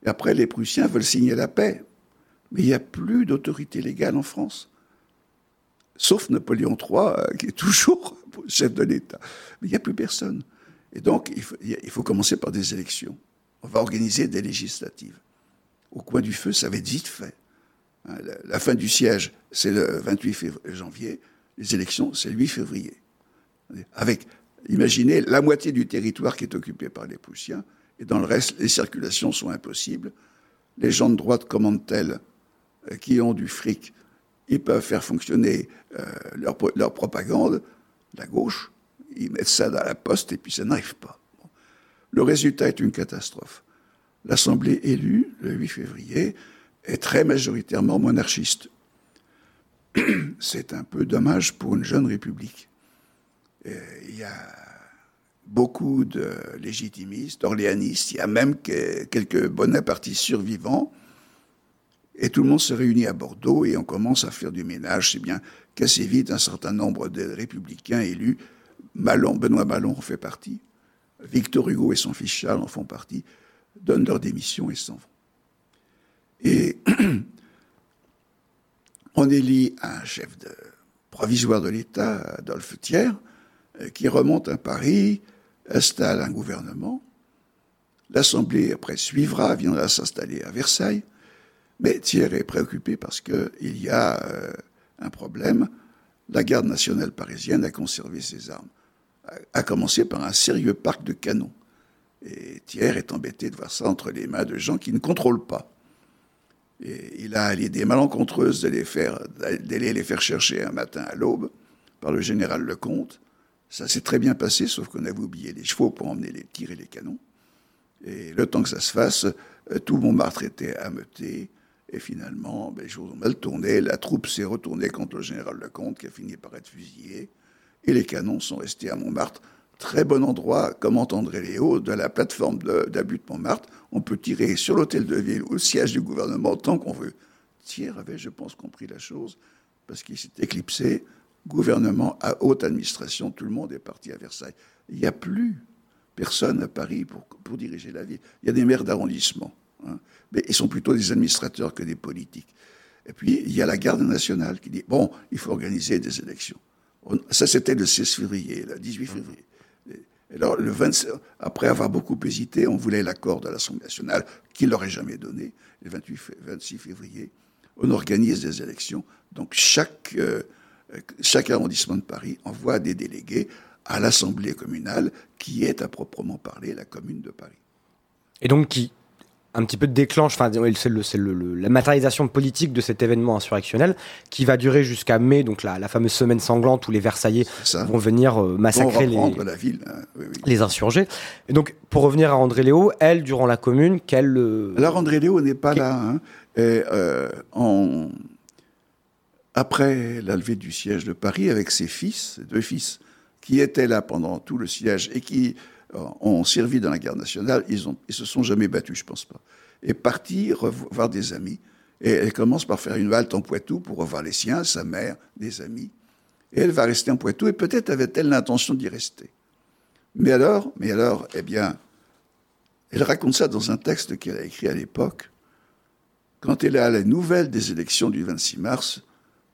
Et après, les Prussiens veulent signer la paix. Mais il n'y a plus d'autorité légale en France sauf Napoléon III, euh, qui est toujours chef de l'État. Mais il n'y a plus personne. Et donc, il faut commencer par des élections. On va organiser des législatives. Au coin du feu, ça va être vite fait. Hein, La, fin du siège, c'est le 28 fév- janvier. Les élections, c'est le 8 février. Avec, imaginez, la moitié du territoire qui est occupé par les Prussiens, et dans le reste, les circulations sont impossibles. Les gens de droite commandent-elles euh, qui ont du fric, ils peuvent faire fonctionner euh, leur, leur propagande, la gauche, ils mettent ça dans la poste et puis ça n'arrive pas. Le résultat est une catastrophe. L'Assemblée élue, le 8 février, est très majoritairement monarchiste. C'est un peu dommage pour une jeune république. Il y a beaucoup de légitimistes, d'orléanistes, il y a même que- quelques bonapartistes survivants, et tout le monde se réunit à Bordeaux et on commence à faire du ménage, c'est bien qu'assez vite un certain nombre de républicains élus, Malon, Benoît Malon en fait partie, Victor Hugo et son fils Charles en font partie, donnent leur démission et s'en vont. Et on élit un chef provisoire de l'État, Adolphe Thiers, euh, qui remonte à Paris, installe un gouvernement. L'Assemblée, après, suivra, viendra s'installer à Versailles. Mais Thiers est préoccupé parce qu'il y a euh, un problème. La garde nationale parisienne a conservé ses armes, à, commencer par un sérieux parc de canons. Et Thiers est embêté de voir ça entre les mains de gens qui ne contrôlent pas. Et il a l'idée malencontreuse de les d'aller les faire chercher un matin à l'aube par le général Lecomte. Ça s'est très bien passé, sauf qu'on avait oublié les chevaux pour emmener les tirs et les canons. Et le temps que ça se fasse, euh, tout Montmartre était ameuté. Et finalement, ben, les choses ont mal tourné. La troupe s'est retournée contre le général Lecomte, qui a fini par être fusillé. Et les canons sont restés à Montmartre. Très bon endroit, comme entendrait Léo, de la plateforme d'abus de Montmartre. On peut tirer sur l'hôtel de ville ou le siège du gouvernement tant qu'on veut. Thiers avait, je pense, compris la chose, parce qu'il s'est éclipsé. Gouvernement à haute administration, tout le monde est parti à Versailles. Il n'y a plus personne à Paris pour, pour diriger la ville. Il y a des maires d'arrondissement, hein, mais ils sont plutôt des administrateurs que des politiques. Et puis, il y a la garde nationale qui dit, bon, il faut organiser des élections. On- ça, c'était le 16 février, le 18 février. Et alors, le 27, après avoir beaucoup hésité, on voulait l'accord de l'Assemblée nationale, qu'il n'aurait jamais donné, le 28, fé- 26 février. On organise des élections. Donc, chaque, euh, chaque arrondissement de Paris envoie des délégués à l'Assemblée communale, qui est à proprement parler la commune de Paris. Et donc qui un petit peu déclenche, enfin c'est le- c'est le- le- la matérialisation politique de cet événement insurrectionnel qui va durer jusqu'à mai, donc la, la fameuse semaine sanglante où les Versaillais vont venir euh, massacrer les, reprendre la ville. hein, oui, oui. les insurgés. Et donc pour revenir à André Léo, elle, durant la commune, qu'elle... euh, Alors André Léo n'est pas là. hein. Et, euh, en- Après la levée du siège de Paris, avec ses fils, ses deux fils, qui étaient là pendant tout le siège et qui ont servi dans la guerre nationale, ils, ils se sont jamais battus, je pense pas. Et partis revoir des amis. Et elle commence par faire une halte en Poitou pour revoir les siens, sa mère, des amis. Et elle va rester en Poitou, et peut-être avait-elle l'intention d'y rester. Mais alors, mais alors, eh bien, elle raconte ça dans un texte qu'elle a écrit à l'époque. Quand elle a la nouvelle des élections du 26 mars,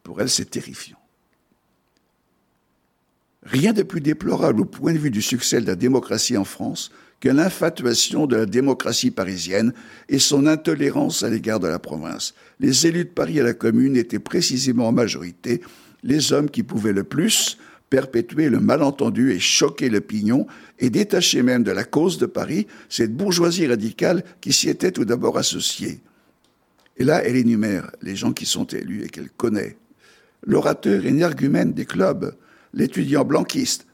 pour elle, c'est terrifiant. Rien de plus déplorable au point de vue du succès de la démocratie en France que l'infatuation de la démocratie parisienne et son intolérance à l'égard de la province. Les élus de Paris à la commune étaient précisément en majorité les hommes qui pouvaient le plus perpétuer le malentendu et choquer l'opinion, et détacher même de la cause de Paris cette bourgeoisie radicale qui s'y était tout d'abord associée. Et là, elle énumère les gens qui sont élus et qu'elle connaît. L'orateur énergumène des clubs, l'étudiant blanquiste,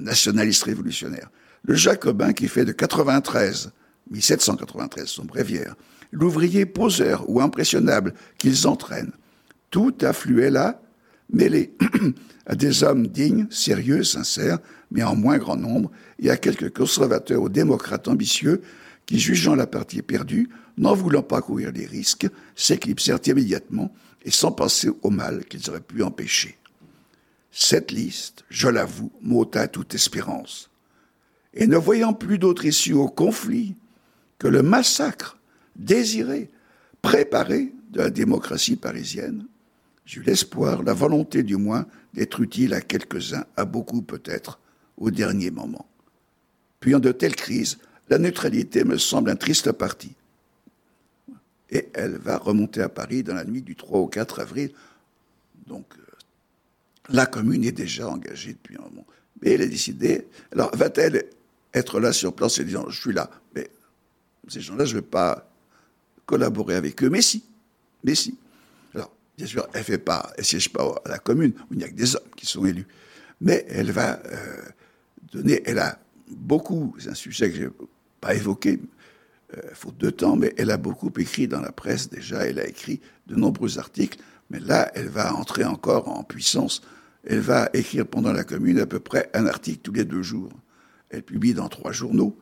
nationaliste révolutionnaire, le jacobin qui fait de 93, 1793, son bréviaire, l'ouvrier poseur ou impressionnable qu'ils entraînent. Tout affluait là, mêlé à des hommes dignes, sérieux, sincères, mais en moins grand nombre, et à quelques conservateurs ou démocrates ambitieux qui, jugeant la partie perdue, n'en voulant pas courir des risques, s'éclipsèrent immédiatement et sans penser au mal qu'ils auraient pu empêcher. Cette liste, je l'avoue, m'ôta toute espérance. Et ne voyant plus d'autre issue au conflit que le massacre désiré, préparé de la démocratie parisienne, j'eus l'espoir, la volonté du moins, d'être utile à quelques-uns, à beaucoup peut-être, au dernier moment. Puis en de telles crises, la neutralité me semble un triste parti. Et elle va remonter à Paris dans la nuit du 3 au 4 avril. Donc, euh, la commune est déjà engagée depuis un moment. Mais elle a décidé. Alors, va-t-elle être là sur place et disant Je suis là? Mais ces gens-là, je ne vais pas collaborer avec eux. Mais si. Mais si. Alors, bien sûr, elle ne pas, elle siège pas à la commune où il n'y a que des hommes qui sont élus. Mais elle va euh, donner. Elle a beaucoup. C'est un sujet que je n'ai pas évoqué, euh, faute de temps, mais elle a beaucoup écrit dans la presse déjà. Elle a écrit de nombreux articles. Mais là, elle va entrer encore en puissance elle va écrire pendant la commune à peu près un article tous les deux jours. Elle publie dans trois journaux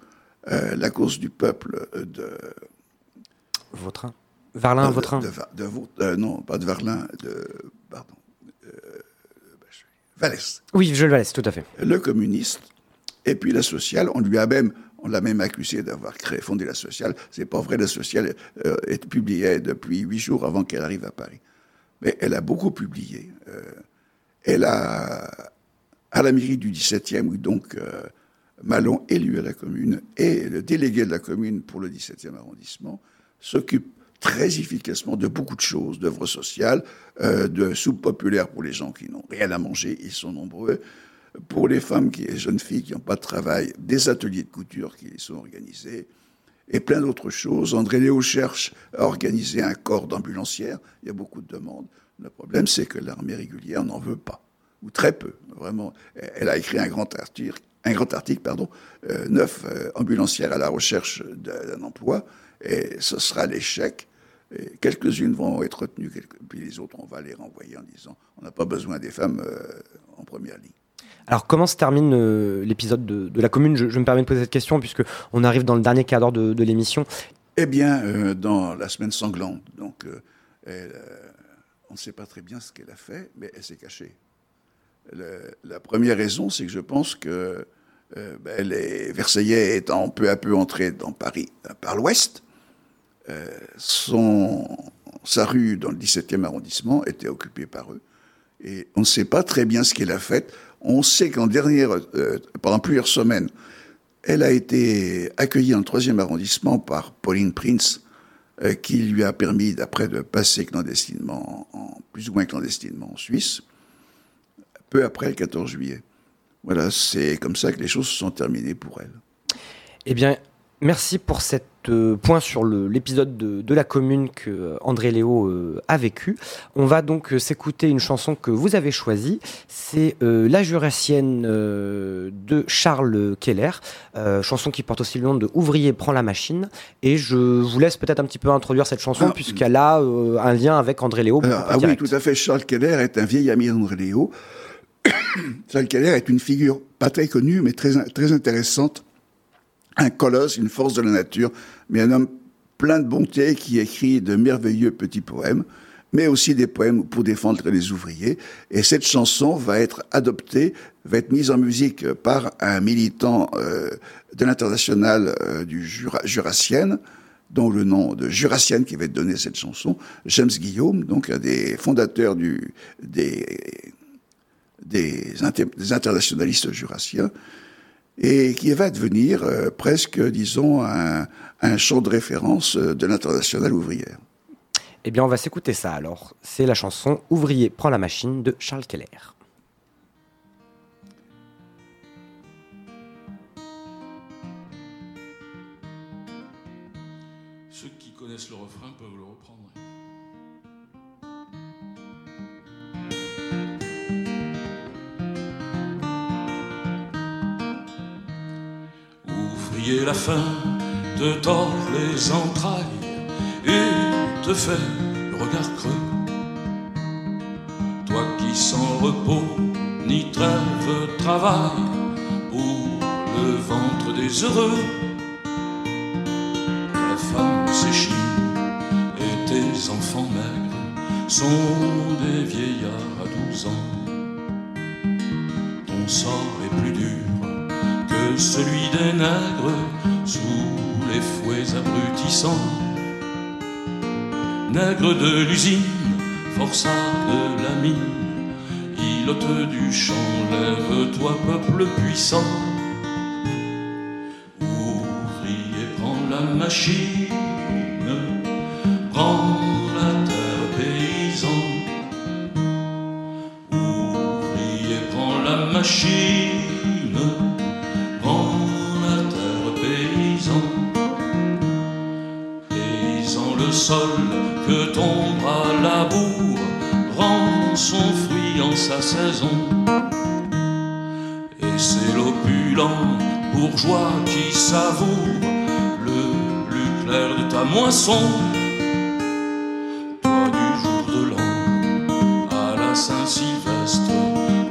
euh, La cause du peuple de. Vautrin Varlin, Vautrin de, euh, Non, pas de Varlin, de. Pardon. Euh, Vallès. Oui, Jules Vallès, tout à fait. Le communiste, et puis la sociale, on lui a même. On l'a même accusé d'avoir créé, fondé la sociale. C'est pas vrai, la sociale est publiée depuis huit jours avant qu'elle arrive à Paris. Mais elle a beaucoup publié. Elle a, à la mairie du 17e, où donc euh, Malon, élu à la commune, et le délégué de la commune pour le 17e arrondissement, s'occupe très efficacement de beaucoup de choses, d'œuvres sociales, euh, de soupes populaires pour les gens qui n'ont rien à manger, ils sont nombreux, pour les femmes, qui, les jeunes filles qui n'ont pas de travail, des ateliers de couture qui sont organisés, et plein d'autres choses. André Léo cherche à organiser un corps d'ambulancière, il y a beaucoup de demandes. Le problème, c'est que l'armée régulière n'en veut pas, ou très peu, vraiment. Elle a écrit un grand article, un grand article pardon, euh, neuf euh, ambulancières à la recherche d'un emploi, et ce sera l'échec. Quelques-unes vont être retenues, puis les autres, on va les renvoyer en disant on n'a pas besoin des femmes euh, en première ligne. Alors comment se termine l'épisode de, la commune? Je, me permets de poser cette question puisque on arrive dans le dernier quart d'heure de, l'émission. Eh bien, dans la semaine sanglante, donc elle, on ne sait pas très bien ce qu'elle a fait, mais elle s'est cachée. la première raison, c'est que je pense que euh, ben, les Versaillais étant peu à peu entrés dans Paris euh, par l'ouest, euh, sa rue dans le 17e arrondissement était occupée par eux. Et on ne sait pas très bien ce qu'elle a fait. On sait qu'en dernière, pendant plusieurs semaines, elle a été accueillie dans le 3e arrondissement par Pauline Prince, euh, qui lui a permis d'après de passer clandestinement, en, plus ou moins clandestinement en Suisse, peu après le 14 juillet. Voilà, c'est comme ça que les choses se sont terminées pour elle. Eh bien, Merci pour cet euh, point sur l'épisode de, la commune que euh, André Léo euh, a vécu. On va donc s'écouter une chanson que vous avez choisie. C'est La Jurassienne de Charles Keller, chanson qui porte aussi le nom de Ouvrier prend la machine. Et je vous laisse peut-être un petit peu introduire cette chanson ah, puisqu'elle a un lien avec André Léo. ah oui, tout à fait. Charles Keller est un vieil ami d'André Léo. Charles Keller est une figure pas très connue, mais très, très intéressante. Un colosse, une force de la nature, mais un homme plein de bonté qui écrit de merveilleux petits poèmes, mais aussi des poèmes pour défendre les ouvriers. Et cette chanson va être adoptée, va être mise en musique par un militant euh, de l'international euh, du Jura, Jurassienne, dont le nom de Jurassienne qui va être donné à cette chanson, James Guillaume, donc un des fondateurs du, des, des, des internationalistes jurassiens, et qui va devenir euh, presque, disons, un, un champ de référence euh, de l'international ouvrière. Eh bien, on va s'écouter ça alors. C'est la chanson Ouvrier prend la machine de Charles Keller. La faim te tord les entrailles et te fait le regard creux. Toi qui sans repos ni trêve travail pour le ventre des heureux la femme s'échine et tes enfants maigres sont des vieillards à douze ans. Ton sort est celui des nègres sous les fouets abrutissants. Nègre de l'usine, forçat de la mine, îlote du champ, lève-toi, peuple puissant. Ouvrier, prends la machine, le plus clair de ta moisson. Toi du jour de l'an à la Saint-Sylvestre,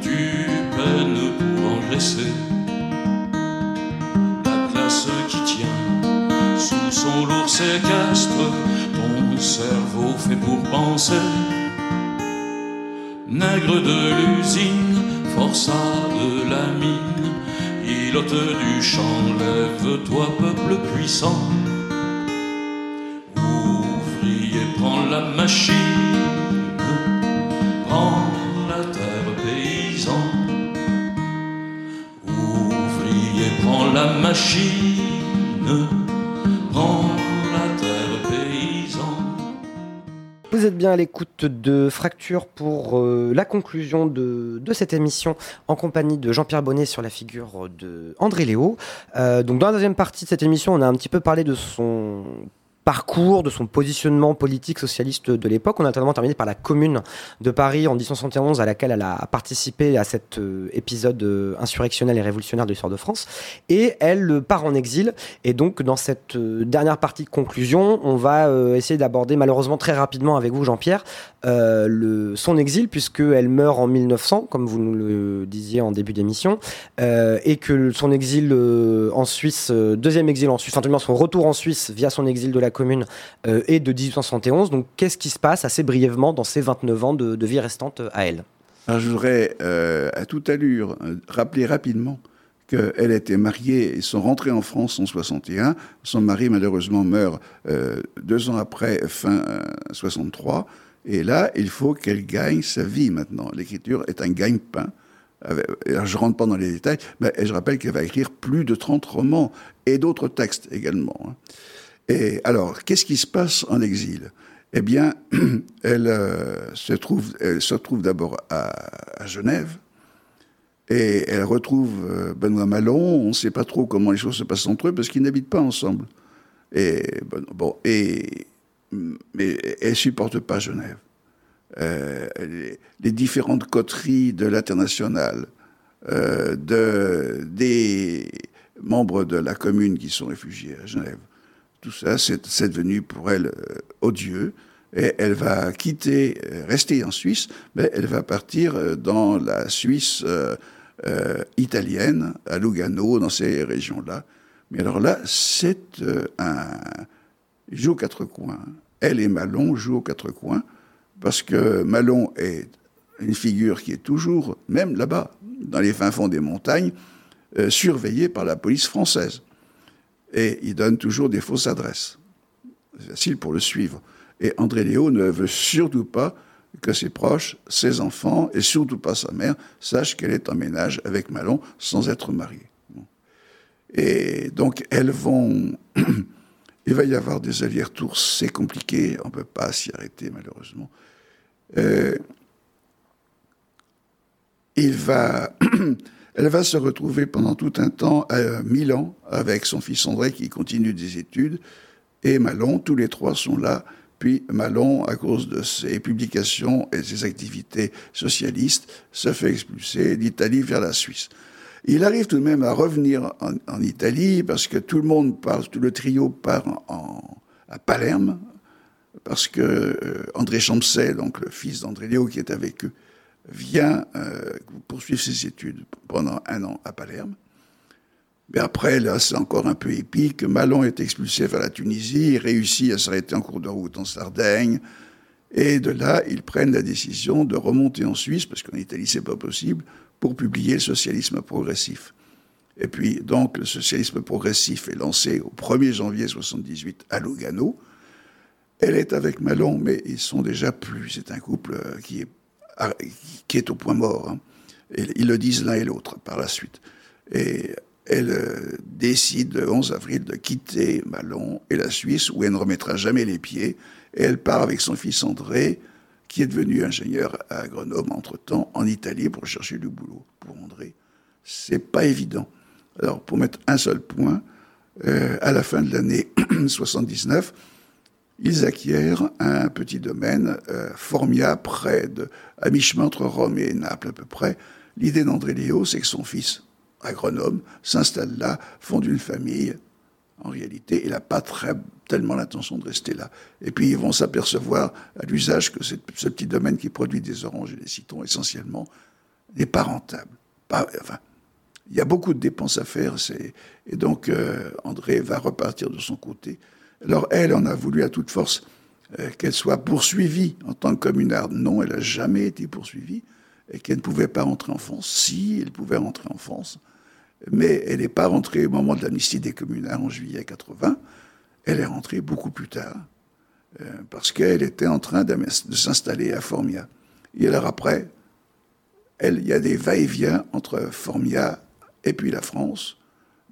tu peines pour engraisser la classe qui tient sous son lourd séquestre. Ton cerveau fait pour penser. Nègre de l'usine, forçat de la mine, îlote du champ, lève-toi, peuple puissant. Ouvrier, prends la machine, l'écoute de Fracture pour euh, la conclusion de, cette émission en compagnie de Jean-Pierre Bonnet sur la figure de André Léo. Euh, donc dans la deuxième partie de cette émission, on a un petit peu parlé de son parcours, de son positionnement politique socialiste de l'époque. On a notamment terminé par la Commune de Paris en 1871 à laquelle elle a participé à cet euh, épisode euh, insurrectionnel et révolutionnaire de l'histoire de France. Et elle euh, part en exil. Et donc dans cette dernière partie de conclusion, on va essayer d'aborder malheureusement très rapidement avec vous Jean-Pierre son exil puisqu'elle meurt en 1900 comme vous nous le disiez en début d'émission et que son exil en Suisse, deuxième exil en Suisse, enfin son retour en Suisse via son exil de la commune euh, est de 1871. Donc qu'est-ce qui se passe assez brièvement dans ces 29 ans de, vie restante à elle? Je voudrais, euh, à toute allure, euh, rappeler rapidement qu'elle était mariée et sont rentrés en France en 61. Son mari, malheureusement, meurt euh, deux ans après, fin euh, 63. Et là, il faut qu'elle gagne sa vie maintenant. L'écriture est un gagne-pain. Je rentre pas dans les détails, mais je rappelle qu'elle va écrire plus de 30 romans et d'autres textes également. hein. Et alors, qu'est-ce qui se passe en exil? Eh bien, elle, euh, se trouve, elle se trouve d'abord à, Genève, et elle retrouve euh, Benoît Malon. On ne sait pas trop comment les choses se passent entre eux parce qu'ils n'habitent pas ensemble. Et bon, et mais elle supporte pas Genève. Euh, les, les différentes coteries de l'international, de des membres de la commune qui sont réfugiés à Genève. Tout ça, c'est devenu pour elle euh, odieux. Et elle va quitter, euh, rester en Suisse, mais elle va partir euh, dans la Suisse italienne, à Lugano, dans ces régions-là. Mais alors là, c'est un... Joue aux quatre coins. Elle et Malon jouent aux quatre coins, parce que Malon est une figure qui est toujours, même là-bas, dans les fins fonds des montagnes, surveillée par la police française. Et il donne toujours des fausses adresses. C'est facile pour le suivre. Et André Léo ne veut surtout pas que ses proches, ses enfants, et surtout pas sa mère, sachent qu'elle est en ménage avec Malon sans être mariée. Et donc, elles vont... Il va y avoir des allers-retours, c'est compliqué, on ne peut pas s'y arrêter malheureusement. Euh, il va, elle va se retrouver pendant tout un temps à Milan avec son fils André qui continue des études et Malon, tous les trois sont là. Puis Malon, à cause de ses publications et ses activités socialistes, se fait expulser d'Italie vers la Suisse. Il arrive tout de même à revenir en, Italie parce que tout le monde parle, tout le trio part à Palerme parce que euh, André Champsay, donc le fils d'André Léo qui est avec eux, vient euh, poursuivre ses études pendant un an à Palerme. Mais après, là, c'est encore un peu épique. Malon est expulsé vers la Tunisie, il réussit à s'arrêter en cours de route en Sardaigne. Et de là, ils prennent la décision de remonter en Suisse, parce qu'en Italie, c'est pas possible, pour publier le socialisme progressif. Et puis, donc, le socialisme progressif est lancé au 1er janvier 78 à Lugano. Elle est avec Malon, mais ils sont déjà plus. C'est un couple euh, qui est, qui est au point mort. hein. Ils le disent l'un et l'autre par la suite. Et elle euh, décide le 11 avril de quitter Malon et la Suisse, où elle ne remettra jamais les pieds. Et elle part avec son fils André, qui est devenu ingénieur à Grenoble entre-temps, en Italie, pour chercher du boulot. Pour André, c'est pas évident. Alors, pour mettre un seul point, euh, à la fin de l'année 79, ils acquièrent un petit domaine, euh, Formia, près de, à mi-chemin entre Rome et Naples à peu près. L'idée d'André Léo, c'est que son fils, à Grenoble, s'installe là, fonde une famille. En réalité, il n'a pas très, tellement l'intention de rester là. Et puis, ils vont s'apercevoir à l'usage que ce petit domaine qui produit des oranges et des citrons essentiellement n'est pas rentable. Il y a beaucoup de dépenses à faire, et donc euh, André va repartir de son côté. Alors elle, on a voulu à toute force euh, qu'elle soit poursuivie en tant que communarde. Non, elle n'a jamais été poursuivie et qu'elle ne pouvait pas rentrer en France. Si, elle pouvait rentrer en France, mais elle n'est pas rentrée au moment de l'amnistie des communards en juillet 80. Elle est rentrée beaucoup plus tard euh, parce qu'elle était en train d'am- de s'installer à Formia. Et alors après, il y a des va-et-vient entre Formia et puis la France,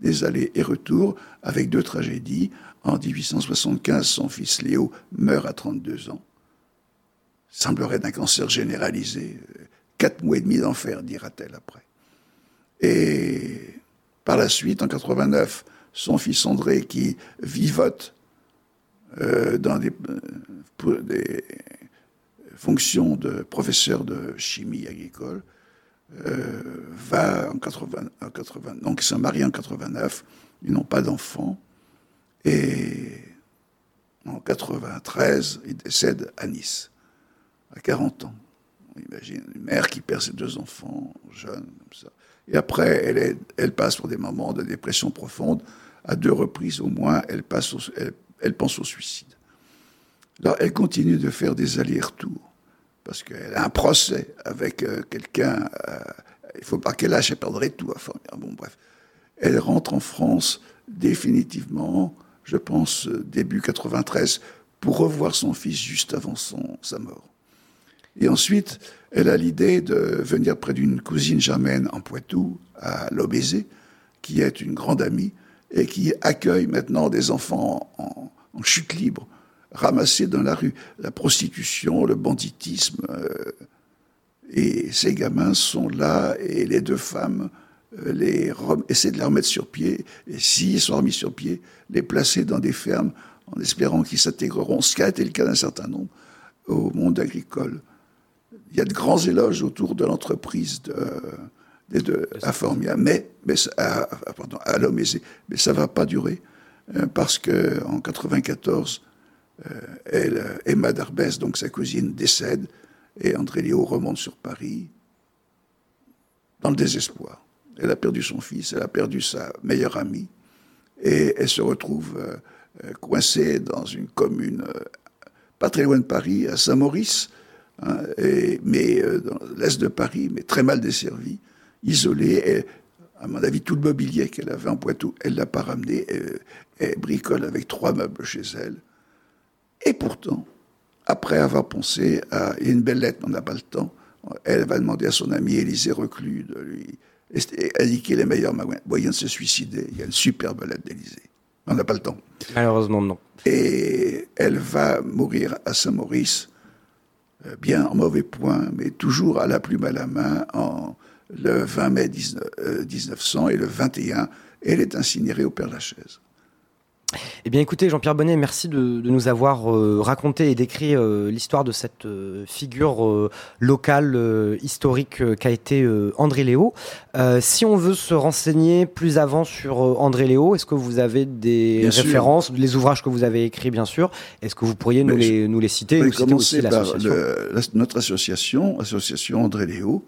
des allers et retours, avec deux tragédies. En 1875, son fils Léo meurt à 32 ans. Semblerait d'un cancer généralisé. Quatre mois et demi d'enfer, dira-t-elle après. Et par la suite, en 89, son fils André, qui vivote euh, dans euh, des fonctions de professeur de chimie agricole, euh, va en 80, en 80 donc ils sont mariés en 89, ils n'ont pas d'enfants, et en 93, il décède à Nice, à 40 ans. On imagine une mère qui perd ses deux enfants, jeunes, comme ça. Et après, elle, passe pour des moments de dépression profonde. À deux reprises au moins, elle, elle pense au suicide. Alors, elle continue de faire des allers-retours parce qu'elle a un procès avec euh, quelqu'un. euh, il faut pas qu'elle lâche, elle perdrait tout. Bon, bref. Elle rentre en France définitivement, je pense, euh, début 93, pour revoir son fils juste avant son, sa mort. Et ensuite, elle a l'idée de venir près d'une cousine germaine en Poitou, à Lobézé, qui est une grande amie et qui accueille maintenant des enfants en, en chute libre, ramassés dans la rue. La prostitution, le banditisme. euh, et ces gamins sont là et les deux femmes euh, les essaient de les remettre sur pied. Et s'ils sont remis sur pied, les placer dans des fermes en espérant qu'ils s'intégreront, ce qui a été le cas d'un certain nombre, au monde agricole. Il y a de grands éloges autour de l'entreprise de, de, de- à Formia, mais, mais ça- à, à- pardon, à Lomezé. mais ça va pas durer euh, parce que en 94, elle, Emma Darbès, donc sa cousine, décède, et André Léo remonte sur Paris dans le désespoir. Elle a perdu son fils, elle a perdu sa meilleure amie, et elle se retrouve coincée dans une commune pas très loin de Paris, à Saint-Maurice, hein, mais dans l'est de Paris, mais très mal desservie, isolée. Et, à mon avis, tout le mobilier qu'elle avait en Poitou, elle l'a pas ramené. Elle, bricole avec trois meubles chez elle. Et pourtant, après avoir pensé à une belle lettre, on n'a pas le temps, elle va demander à son ami Élisée Reclus de lui indiquer les meilleurs moyens de se suicider. Il y a une superbe lettre d'Élisée. On n'a pas le temps. Malheureusement, non. Et elle va mourir à Saint-Maurice, euh, bien en mauvais point, mais toujours à la plume à la main, en le 20 mai 1900 euh, et le 21, elle est incinérée au Père-Lachaise. Eh bien écoutez Jean-Pierre Bonnet, merci de, nous avoir euh, raconté et décrit euh, l'histoire de cette figure locale, historique qu'a été André Léo. si on veut se renseigner plus avant sur André Léo, est-ce que vous avez des références, les ouvrages que vous avez écrits bien sûr, est-ce que vous pourriez nous les, nous les, citer, aussi l'association? Notre association, Association André Léo,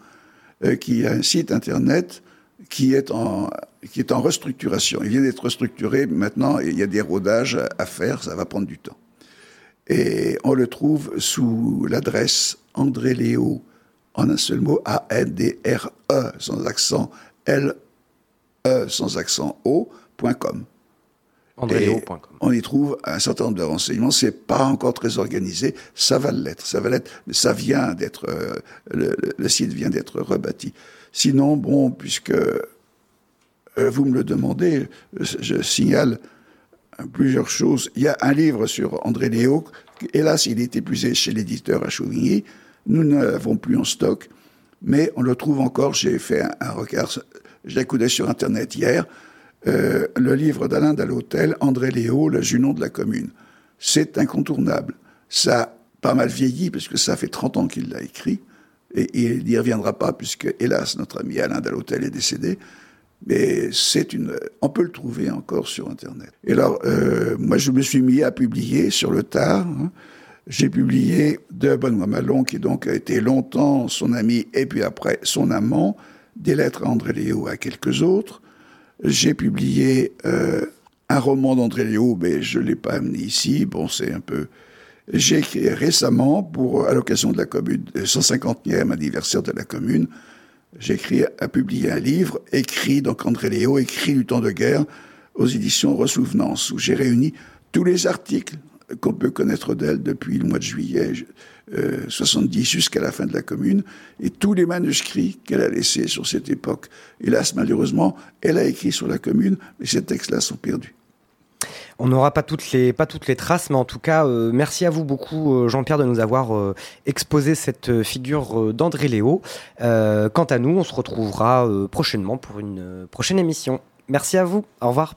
euh, qui a un site internet qui est en qui est en restructuration. Il vient d'être restructuré. Maintenant, il y a des rodages à faire. Ça va prendre du temps. Et on le trouve sous l'adresse André Léo, en un seul mot, A-N-D-R-E, sans accent, L-E, sans accent O.com. On y trouve un certain nombre de renseignements. C'est pas encore très organisé. Ça va l'être. Ça va l'être. Mais ça vient d'être. Euh, le, site vient d'être rebâti. Sinon, bon, puisque euh, vous me le demandez, je, signale plusieurs choses. Il y a un livre sur André Léo. Hélas, il est épuisé chez l'éditeur à Chauvigny. Nous ne l'avons plus en stock, mais on le trouve encore. J'ai fait un, un regard. J'ai sur Internet hier. Euh, le livre d'Alain Dallotel, André Léo, le Junon de la commune. C'est incontournable. Ça a pas mal vieilli, puisque ça fait 30 ans qu'il l'a écrit, et, il n'y reviendra pas, puisque, hélas, notre ami Alain Dallotel est décédé. Mais c'est une, on peut le trouver encore sur Internet. Et alors, euh, moi, je me suis mis à publier sur le tard. Hein. J'ai publié de Benoît Malon, qui donc a été longtemps son ami et puis après son amant, des lettres à André Léo à quelques autres. J'ai publié euh, un roman d'André Léo, mais je ne l'ai pas amené ici. Bon, c'est un peu... J'ai écrit récemment, pour, à l'occasion de la commune, 150e anniversaire de la commune, j'ai écrit, a publié un livre, écrit, donc André Léo, écrit du temps de guerre, aux éditions Ressouvenance, où j'ai réuni tous les articles qu'on peut connaître d'elle depuis le mois de juillet 70 euh, jusqu'à la fin de la commune, et tous les manuscrits qu'elle a laissés sur cette époque. Hélas, malheureusement, elle a écrit sur la commune, mais ces textes-là sont perdus. On n'aura pas toutes les traces, mais en tout cas, euh, merci à vous beaucoup, euh, Jean-Pierre, de nous avoir exposé cette figure d'André Léo. quant à nous, on se retrouvera prochainement pour une prochaine émission. Merci à vous. Au revoir.